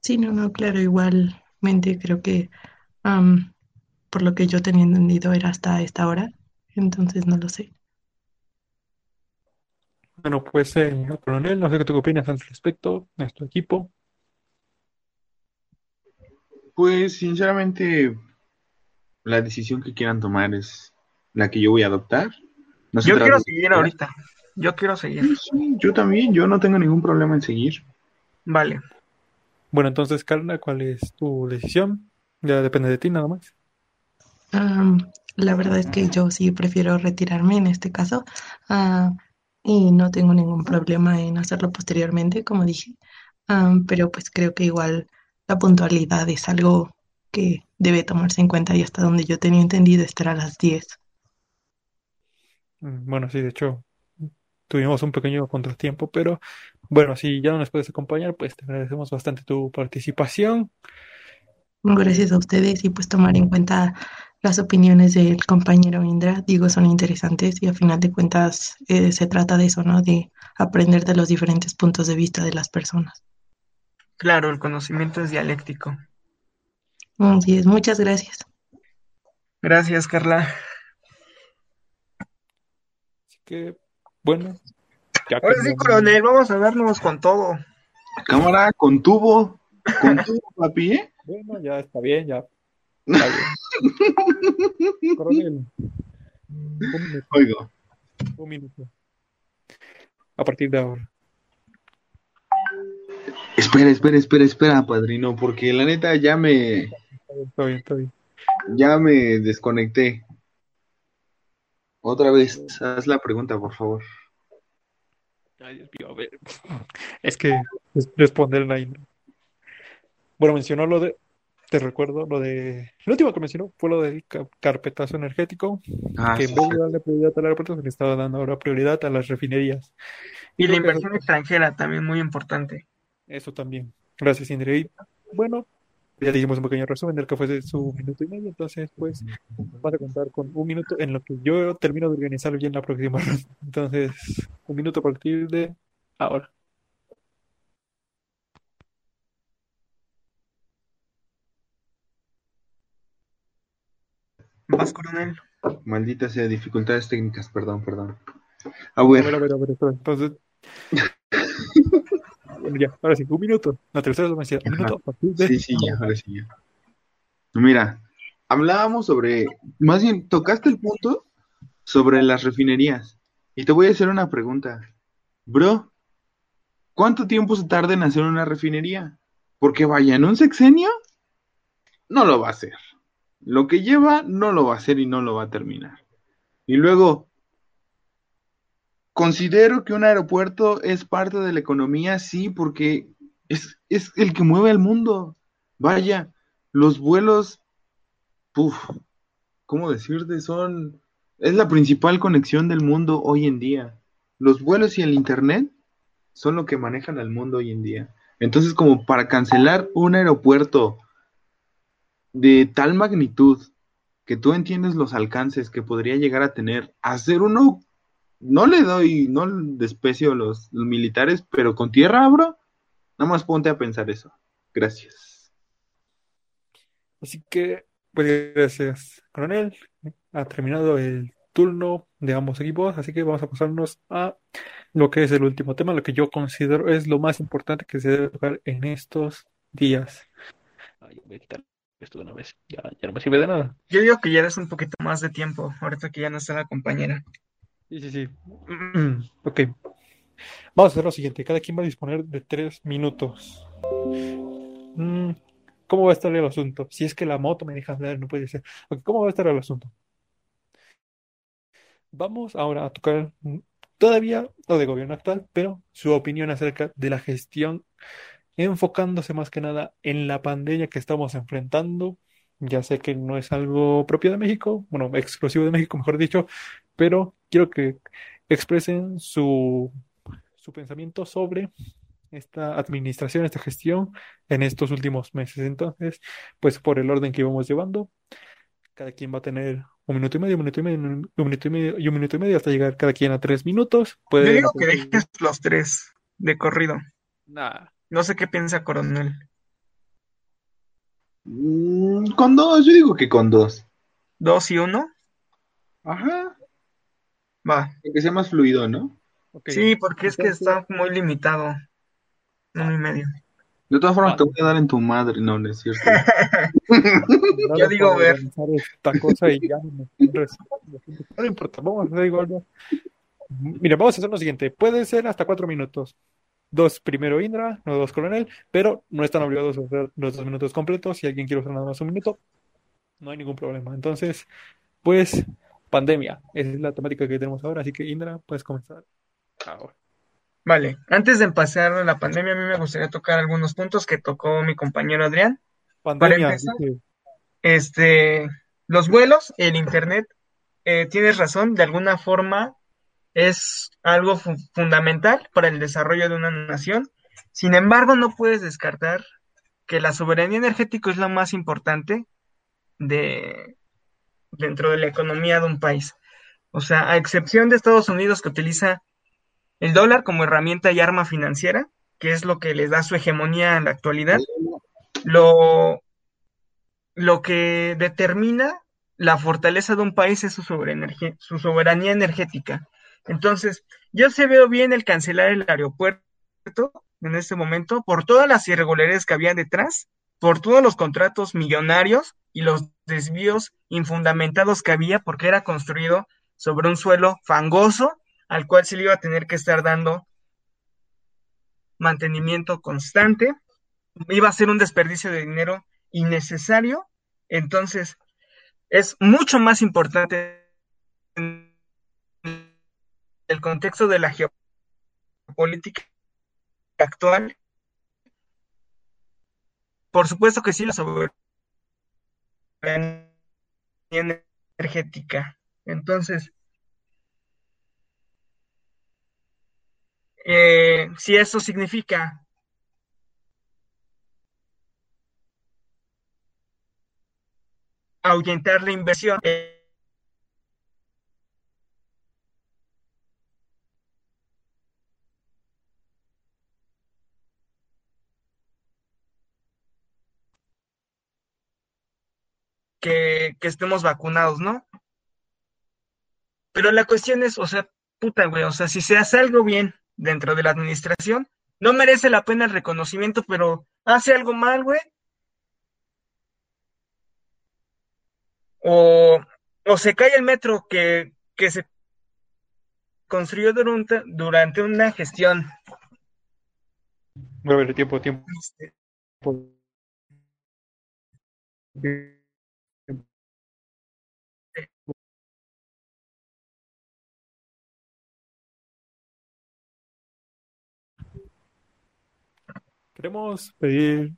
D: Sí, no, no, claro, igualmente creo que por lo que yo tenía entendido era hasta esta hora, entonces no lo sé.
A: Bueno, pues, eh, coronel, no sé qué tú opinas al respecto, nuestro equipo.
C: Pues, sinceramente, la decisión que quieran tomar es la que yo voy a adoptar.
B: yo quiero seguir ahorita. Yo quiero seguir.
C: yo también, yo no tengo ningún problema en seguir.
B: Vale.
A: Bueno, entonces, Carla, ¿cuál es tu decisión? Ya depende de ti nada más.
D: la verdad es que yo sí prefiero retirarme en este caso ah, y no tengo ningún problema en hacerlo posteriormente, como dije, pero pues creo que igual la puntualidad es algo que debe tomarse en cuenta y hasta donde yo tenía entendido estar a las 10.
A: Mm, bueno, sí, de hecho, tuvimos un pequeño contratiempo, pero bueno, si ya no nos puedes acompañar, pues te agradecemos bastante tu participación.
D: Gracias a ustedes y pues tomar en cuenta las opiniones del compañero Indra, digo, son interesantes y a final de cuentas eh, se trata de eso, ¿no? De aprender de los diferentes puntos de vista de las personas.
B: Claro, el conocimiento es dialéctico.
D: Así es, muchas gracias.
B: Gracias, Carla.
A: Así que, bueno,
B: Ahora sí, coronel, vamos a darnos con todo.
C: Cámara, con tubo. Con tubo, papi, ¿eh?
A: Bueno, ya está bien, ya. Está bien. coronel. Un minuto.
C: Oigo.
A: Un minuto. A partir de ahora.
C: Espera, espera, espera, espera, padrino, porque la neta ya me.
A: Está bien, está bien.
C: Ya me desconecté. Otra vez, haz la pregunta, por favor.
A: Ay, Dios mío, a ver. Es que responder ahí. Bueno, mencionó lo de. Te recuerdo lo de. Lo último que mencionó fue lo del carpetazo energético.
C: Ah,
A: que en vez de darle prioridad al aeropuerto, se le estaba dando ahora prioridad a las refinerías.
B: Y, la inversión extranjera también muy importante.
A: Eso también. Gracias, Indre. bueno, ya dijimos un pequeño resumen del que fue su minuto y medio, entonces pues vas a contar con un minuto en lo que yo termino de organizar bien la próxima ronda. Entonces, un minuto a partir de ahora.
B: Vas, coronel.
C: Maldita sea, dificultades técnicas, perdón, perdón. A
A: A
C: ver,
A: ver, a ver, a ver, entonces. Bueno, ya, ahora sí, un minuto. La tercera es la. Un minuto de
C: sí, sí, ya, ahora sí, ya. Mira, hablábamos sobre, más bien, tocaste el punto sobre las refinerías. Y te voy a hacer una pregunta. Bro, ¿cuánto tiempo se tarda en hacer una refinería? Porque vaya, en un sexenio, no lo va a hacer. Lo que lleva, no lo va a hacer y no lo va a terminar. Y luego, considero que un aeropuerto es parte de la economía, sí, porque es, es el que mueve el mundo. Vaya, los vuelos, puf, ¿cómo decirte? Son, es la principal conexión del mundo hoy en día. Los vuelos y el internet son lo que manejan al mundo hoy en día. Entonces, como para cancelar un aeropuerto de tal magnitud que tú entiendes los alcances que podría llegar a tener, hacer uno, no le doy, no desprecio a los, los militares, pero con tierra, bro, nada más ponte a pensar eso. Gracias.
A: Así que, pues gracias, coronel. Ha terminado el turno de ambos equipos, así que vamos a pasarnos a lo que es el último tema, lo que yo considero es lo más importante que se debe tocar en estos días. Ay, voy a quitar esto de una vez, ya, ya no me sirve de nada.
B: Yo digo que ya des un poquito más de tiempo, ahorita que ya no está la compañera.
A: Sí, sí, sí. Ok. Vamos a hacer lo siguiente. Cada quien va a disponer de tres minutos. Mm, ¿Cómo va a estar el asunto? Si es que la moto me deja hablar, no puede ser. Ok, ¿cómo va a estar el asunto? Vamos ahora a tocar mm, todavía lo de gobierno actual, pero su opinión acerca de la gestión, enfocándose más que nada en la pandemia que estamos enfrentando. Ya sé que no es algo propio de México, bueno, exclusivo de México, mejor dicho, pero quiero que expresen su, su pensamiento sobre esta administración, esta gestión en estos últimos meses. Entonces, pues por el orden que íbamos llevando, cada quien va a tener un minuto y medio, un minuto y medio, un minuto y medio y un minuto y medio hasta llegar cada quien a tres minutos.
B: Yo
A: Puede
B: digo que dejes los tres de corrido.
A: Nah,
B: No sé qué piensa coronel.
C: Mm, con dos, yo digo que con dos.
B: ¿Dos y uno?
C: Ajá,
B: Va.
C: que sea más fluido, ¿no?
B: Sí, porque es que está muy limitado. Uno y medio.
C: De todas formas,
A: Ah.
C: te voy a dar en tu madre, no, no es cierto.
B: Yo digo ver.
A: esta cosa y ya. No importa, vamos a hacer igual. ¿no? Mira, vamos a hacer lo siguiente. Puede ser hasta cuatro minutos. Dos primero Indra, no dos coronel, pero no están obligados a hacer los dos minutos completos. Si alguien quiere usar nada más un minuto, no hay ningún problema. Entonces, pues, pandemia. Esa es la temática que tenemos ahora. Así que, Indra, puedes comenzar ahora.
B: Vale, antes de empezar la pandemia, a mí me gustaría tocar algunos puntos que tocó mi compañero Adrián.
A: Pandemia,
B: empezar,
A: dice,
B: Este, los vuelos, el internet, eh, tienes razón, de alguna forma es algo fu- fundamental para el desarrollo de una nación. Sin embargo, no puedes descartar que la soberanía energética es lo más importante de, dentro de la economía de un país. O sea, a excepción de Estados Unidos que utiliza el dólar como herramienta y arma financiera, que es lo que les da su hegemonía en la actualidad, lo, lo que determina la fortaleza de un país es su, su soberanía energética. Entonces, yo se veo bien el cancelar el aeropuerto en este momento por todas las irregularidades que había detrás, por todos los contratos millonarios y los desvíos infundamentados que había porque era construido sobre un suelo fangoso al cual se le iba a tener que estar dando mantenimiento constante. Iba a ser un desperdicio de dinero innecesario. Entonces, es mucho más importante en el contexto de la geopolítica actual. Por supuesto que sí, la soberanía energética. Entonces, eh, si eso significa ahuyentar la inversión, Que, que estemos vacunados, ¿no? Pero la cuestión es, o sea, puta, güey, o sea, si se hace algo bien dentro de la administración, no merece la pena el reconocimiento, pero hace algo mal, güey. O, o se cae el metro que, que se construyó durante, durante una gestión.
A: A ver, tiempo, tiempo.
B: Este,
A: Queremos pedir.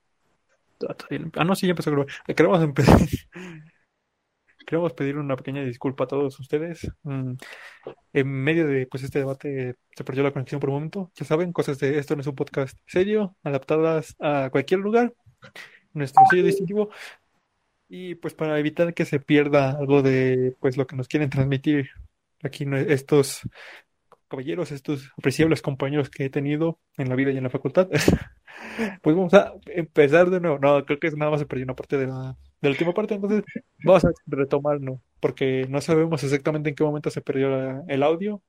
A: Ah, ah, no, sí, ya empezó a grabar. Queremos empezar. Queremos pedir una pequeña disculpa a todos ustedes. Mm, En medio de pues este debate se perdió la conexión por un momento. Ya saben, cosas de esto no es un podcast serio, adaptadas a cualquier lugar, nuestro sello distintivo. Y pues para evitar que se pierda algo de pues lo que nos quieren transmitir aquí estos caballeros, estos apreciables compañeros que he tenido en la vida y en la facultad, pues vamos a empezar de nuevo. No, creo que nada más se perdió una parte de la, de la última parte, entonces vamos a retomarlo, porque no sabemos exactamente en qué momento se perdió la- el audio.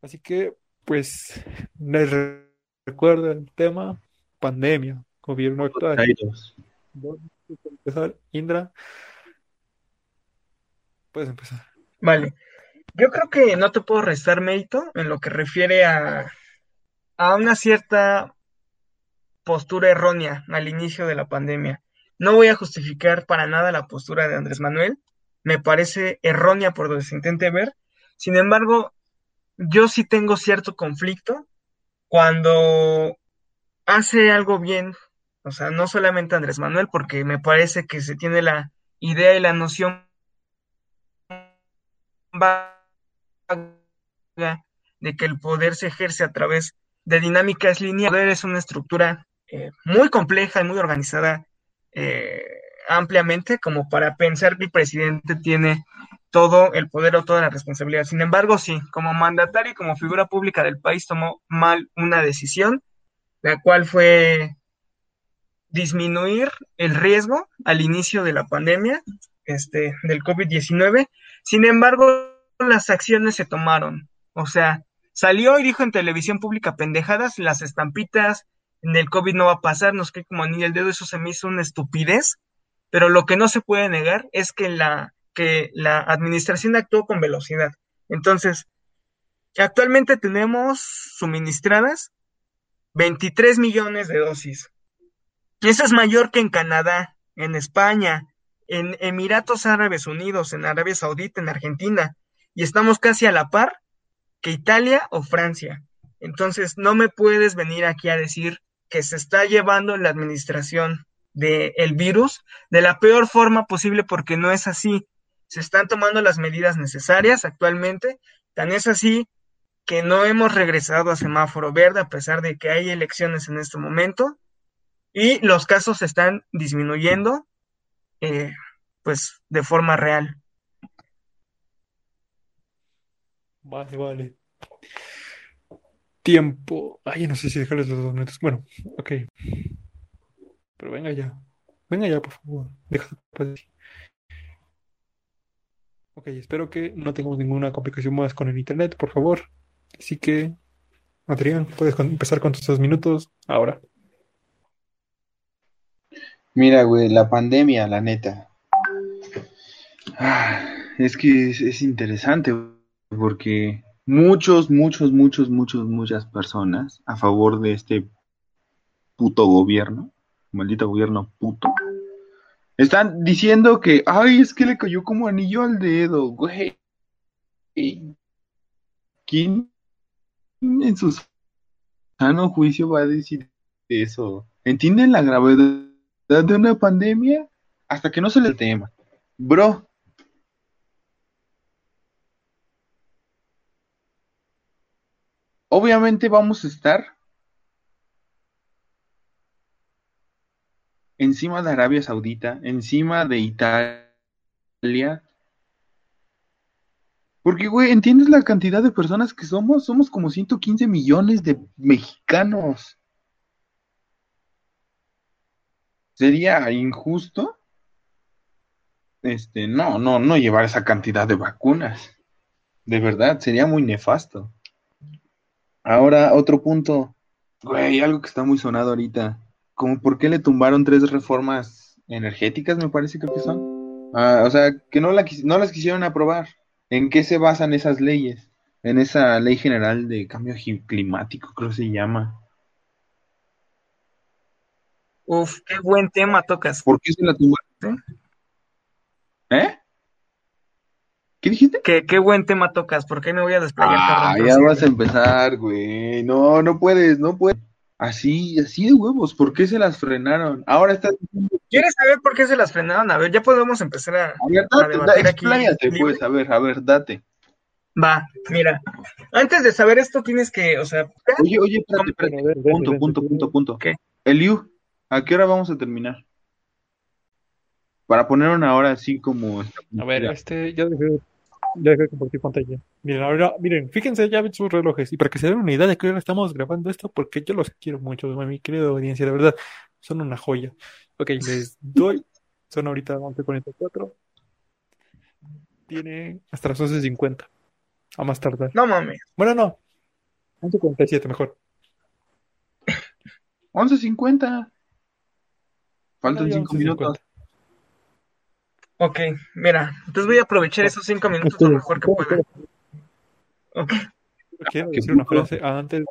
A: Así que, pues, les re- recuerdo el tema, pandemia, gobierno actual.
C: Kairos.
A: ¿Dónde puedes empezar? Indra, puedes empezar.
B: Vale. Yo creo que no te puedo restar mérito en lo que refiere a, a una cierta postura errónea al inicio de la pandemia. No voy a justificar para nada la postura de Andrés Manuel. Me parece errónea por donde se intente ver. Sin embargo, yo sí tengo cierto conflicto cuando hace algo bien. O sea, no solamente Andrés Manuel, porque me parece que se tiene la idea y la noción de que el poder se ejerce a través de dinámicas lineales. El poder es una estructura eh, muy compleja y muy organizada eh, ampliamente como para pensar que el presidente tiene todo el poder o toda la responsabilidad. Sin embargo, sí, como mandatario y como figura pública del país tomó mal una decisión, la cual fue disminuir el riesgo al inicio de la pandemia este, del COVID-19. Sin embargo, las acciones se tomaron. O sea, salió y dijo en televisión pública pendejadas, las estampitas del COVID no va a pasar, nos cae como ni el dedo, eso se me hizo una estupidez. Pero lo que no se puede negar es que la, que la administración actuó con velocidad. Entonces, actualmente tenemos suministradas 23 millones de dosis. Eso es mayor que en Canadá, en España, en Emiratos Árabes Unidos, en Arabia Saudita, en Argentina, y estamos casi a la par que Italia o Francia. Entonces, no me puedes venir aquí a decir que se está llevando la administración del el virus de la peor forma posible porque no es así. Se están tomando las medidas necesarias actualmente. Tan es así que no hemos regresado a semáforo verde a pesar de que hay elecciones en este momento y los casos están disminuyendo eh, pues de forma real.
A: Vale, vale. Tiempo. Ay, no sé si dejarles los dos minutos. Bueno, ok. Pero venga ya. Venga ya, por favor. Deja de Ok, espero que no tengamos ninguna complicación más con el internet, por favor. Así que, Adrián, puedes empezar con tus dos minutos ahora.
C: Mira, güey, la pandemia, la neta. Ah, es que es, es interesante porque muchos, muchos, muchos, muchos, muchas personas a favor de este puto gobierno, maldito gobierno puto, están diciendo que, ay, es que le cayó como anillo al dedo, güey. ¿Quién en su sano juicio va a decir eso? ¿Entienden la gravedad de una pandemia? Hasta que no se le tema. Bro, obviamente vamos a estar encima de Arabia Saudita, encima de Italia. Porque, güey, ¿entiendes la cantidad de personas que somos? Somos como 115 millones de mexicanos. ¿Sería injusto? Este, no, no, no llevar esa cantidad de vacunas. De verdad, sería muy nefasto. Ahora, otro punto. Güey, algo que está muy sonado ahorita. Como por qué le tumbaron tres reformas energéticas, me parece que son. Ah, o sea, que no, la, no las quisieron aprobar. ¿En qué se basan esas leyes? En esa ley general de cambio climático, creo que se llama.
B: Uf, qué buen tema tocas.
C: ¿Por qué se la tumbaron? ¿Eh? ¿Qué dijiste?
B: Qué, qué buen tema tocas. ¿Por qué me voy a desplayar?
C: Ah, ya vas a empezar, güey. No, no puedes, no puedes. Así, así de huevos. ¿Por qué se las frenaron? Ahora está.
B: ¿Quieres saber por qué se las frenaron? A ver, ya podemos empezar a,
C: a, ver, date, debatir aquí. pues, a ver, a ver, date.
B: Va, mira. Antes de saber esto, tienes que, o sea.
C: Oye, oye, espérate, espérate. Punto, punto, punto, punto.
B: ¿Qué?
C: Eliu, ¿a qué hora vamos a terminar? Para poner una hora así como.
A: A ver, este, ya dejé, ya dejé de compartir pantalla. Miren, ahora, miren, fíjense ya ven sus relojes. Y para que se den una idea de que ahora estamos grabando esto, porque yo los quiero mucho, mi querida audiencia, de verdad, son una joya. Ok, les doy. Son ahorita 11.44. Tiene hasta las 11.50. A más tardar.
B: No mames.
A: Bueno, no. 11.47 mejor.
C: 11.50. Faltan 5 minutos.
B: Ok, mira, entonces voy a aprovechar esos 5 minutos lo mejor que pueda. Ok.
A: Quiero decir una frase antes.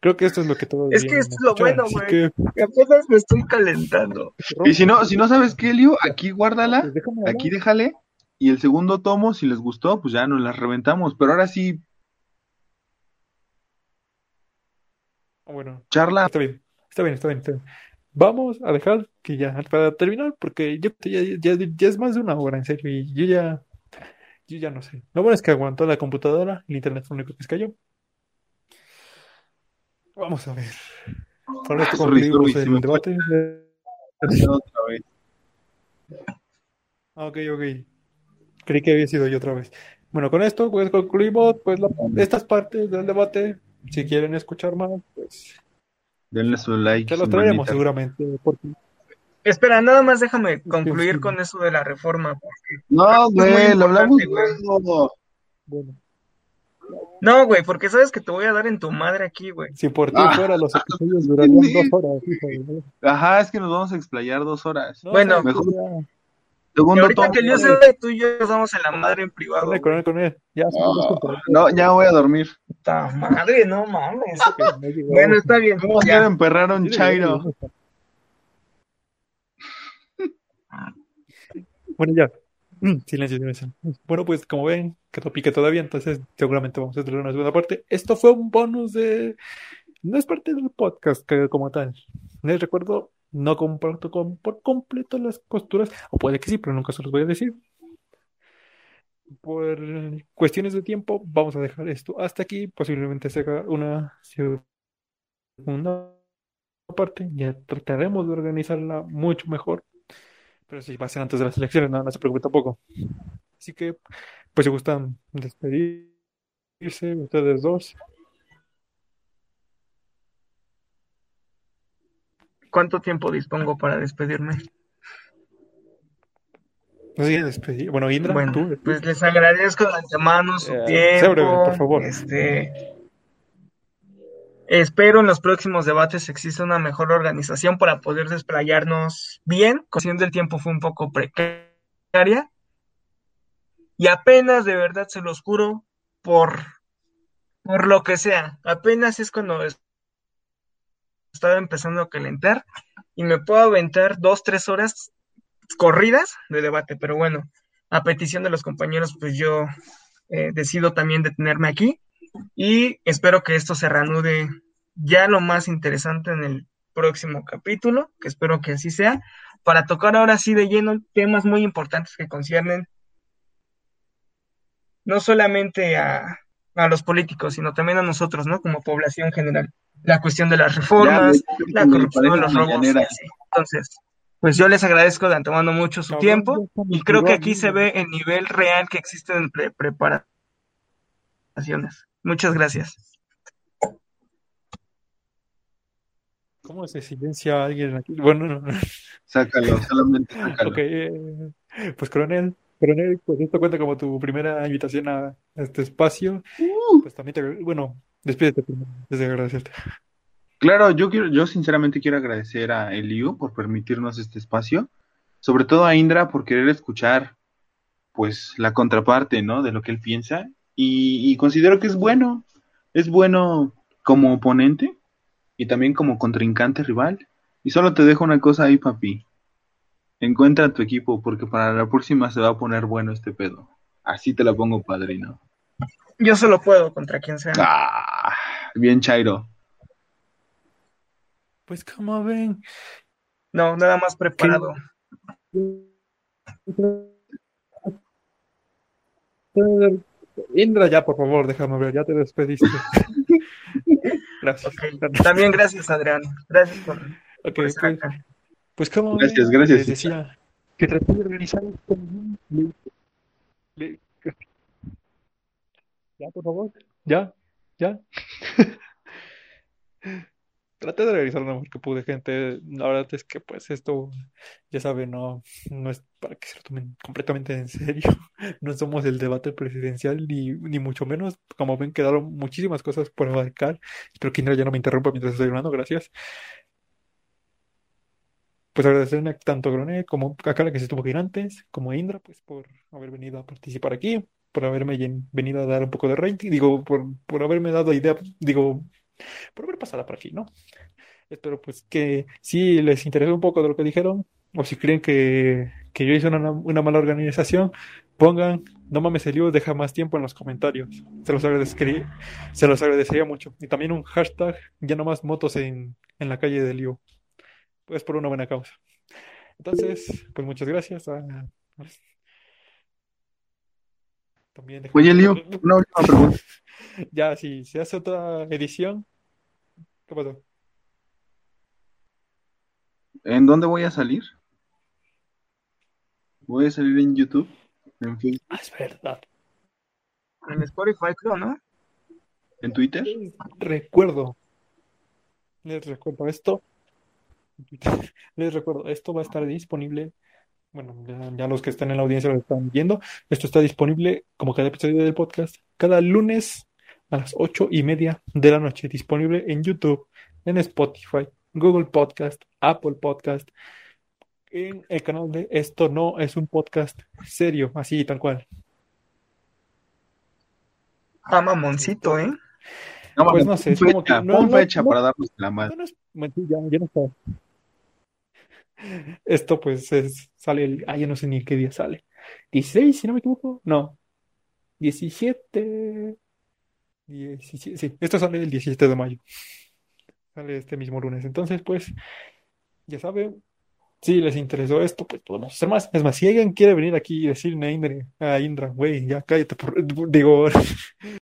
A: Creo que esto es lo que todos
B: Es que esto es lo bueno, güey. Que... Apenas me estoy calentando.
C: Y si no, si no sabes qué, Leo, aquí guárdala, aquí déjale. Y el segundo tomo, si les gustó, pues ya nos las reventamos. Pero ahora sí.
A: Bueno.
C: Charla.
A: Está bien, está bien, está bien. Está bien. Vamos a dejar que ya, para terminar, porque yo, ya, ya, ya, es más de una hora, en serio, y yo ya, yo ya no sé. Lo bueno es que aguantó la computadora, el internet fue lo único que se cayó. Vamos a ver. Para esto concluimos el debate.
C: Otra vez.
A: Ok, ok. Creí que había sido yo otra vez. Bueno, con esto pues concluimos pues la, estas partes del debate. Si quieren escuchar más, pues
C: denle su like.
A: Ya lo traeremos seguramente. Porque...
B: Espera, nada más déjame concluir sí. con eso de la reforma.
C: No, güey, lo hablamos luego.
A: Bueno.
B: No, güey, porque sabes que te voy a dar en tu madre aquí, güey.
A: Si por ti ah, fuera, los episodios durarían dos horas. Hijo,
C: Ajá, es que nos vamos a explayar dos horas.
B: No, bueno,
C: mejor.
B: Ya.
C: Segundo
B: y ahorita
C: tomo,
B: que yo
C: güey.
B: sé, tú y yo nos damos en la madre en privado.
A: Con él, con él, con él. Ya,
C: No, ya voy a dormir.
B: Puta madre, no mames. bueno, está bien.
C: ¿Cómo
B: ya.
C: se emperrar un chairo?
A: Bueno, ya. Mm, Silencio, silencio. Bueno, pues como ven, que no pique todavía, entonces seguramente vamos a tener una segunda parte. Esto fue un bonus de... No es parte del podcast que, como tal. Les recuerdo, no comparto con, por completo las posturas, o puede que sí, pero nunca se los voy a decir. Por cuestiones de tiempo, vamos a dejar esto hasta aquí. Posiblemente se una segunda parte. Ya trataremos de organizarla mucho mejor. Pero sí, va a ser antes de las elecciones, no, no se preocupe tampoco. Así que, pues si gustan despedirse, ustedes dos.
B: ¿Cuánto tiempo dispongo para despedirme?
A: Despedir. Bueno, Indra,
B: Bueno,
A: tú.
B: pues les agradezco de antemano su
A: Eh,
B: tiempo.
A: sea breve, por favor.
B: Este, espero en los próximos debates exista una mejor organización para poder desplayarnos bien. Cuestión del tiempo fue un poco precaria. Y apenas, de verdad, se los juro, por, por lo que sea, apenas es cuando es- estaba empezando a calentar y me puedo aventar dos, tres horas corridas de debate, pero bueno, a petición de los compañeros, pues yo eh, decido también detenerme aquí y espero que esto se reanude ya lo más interesante en el próximo capítulo, que espero que así sea, para tocar ahora sí de lleno temas muy importantes que conciernen no solamente a, a los políticos, sino también a nosotros, ¿no? Como población general. La cuestión de las reformas, la corrupción, los robos. Entonces, pues yo les agradezco de antemano mucho su tiempo y creo que aquí se ve el nivel real que existe en preparaciones. Muchas gracias.
A: ¿Cómo se silencia alguien aquí? Bueno, no.
C: Sácalo, solamente sácalo.
A: Ok, eh, pues coronel, coronel, pues esto cuenta como tu primera invitación a este espacio.
C: Uh.
A: Pues también te, bueno, despídete primero, desde agradecerte.
C: Claro, yo quiero, yo sinceramente quiero agradecer a Eliu por permitirnos este espacio, sobre todo a Indra por querer escuchar, pues, la contraparte, ¿no? De lo que él piensa y, y considero que es bueno, es bueno como oponente y también como contrincante rival. Y solo te dejo una cosa ahí, papi. Encuentra tu equipo porque para la próxima se va a poner bueno este pedo. Así te la pongo, padrino.
B: Yo solo puedo contra quien sea.
C: Ah, bien, Chairo.
A: Pues como ven.
B: No, nada más preparado.
A: Indra, ya por favor, déjame ver, ya te despediste. gracias.
B: Okay. También gracias, Adrián. Gracias por,
A: okay,
B: por estar
A: pues,
B: acá.
A: Pues como
C: Gracias, gracias.
A: les decía que traté de organizar esto. Le- le- Ya, por favor. Ya, ya. Traté de realizar lo mejor que pude, gente. La verdad es que, pues, esto, ya saben, no, no es para que se lo tomen completamente en serio. No somos el debate presidencial, ni, ni mucho menos. Como ven, quedaron muchísimas cosas por abarcar. Espero que Indra ya no me interrumpa mientras estoy hablando. Gracias. Pues agradecerle tanto a Groné como a Carla que se estuvo aquí antes, como a Indra, pues, por haber venido a participar aquí, por haberme venido a dar un poco de rating, digo, por, por haberme dado idea, digo, por haber pasado por aquí, ¿no? Espero pues que si les interesó un poco de lo que dijeron, o si creen que, que yo hice una, una mala organización, pongan, no mames el lío, deja más tiempo en los comentarios. Se los agradecería, se los agradecería mucho. Y también un hashtag, ya no más motos en, en la calle del lío. Pues por una buena causa. Entonces, pues muchas gracias. a- también déjame-
C: Oye, Eliu, una última pregunta.
A: Ya, si se hace otra edición, ¿qué pasó?
C: ¿En dónde voy a salir? Voy a salir en YouTube, en Facebook,
A: Ah, es verdad.
B: En Spotify, creo, ¿no?
C: en Twitter.
A: Recuerdo, les recuerdo esto. Les recuerdo, esto va a estar disponible. Bueno, ya, ya los que están en la audiencia lo están viendo. Esto está disponible como cada episodio del podcast, cada lunes a las ocho y media de la noche. Disponible en YouTube, en Spotify, Google Podcast, Apple Podcast, en el canal de Esto No es un podcast serio, así tal cual.
B: Ah, mamoncito, ¿eh?
C: No,
A: Pues no sé, es como que
C: fecha,
A: no,
C: pon
A: no,
C: fecha
A: no,
C: para darnos la madre.
A: ya, ya no está. Esto pues es, sale el, ah, ya no sé ni qué día sale. 16, si no me equivoco. No, 17. 17, sí, esto sale el 17 de mayo. Sale este mismo lunes. Entonces, pues, ya saben, si les interesó esto, pues podemos hacer más. Es más, si alguien quiere venir aquí y decirle a Indra, a Indra, güey, ya cállate, por, digo,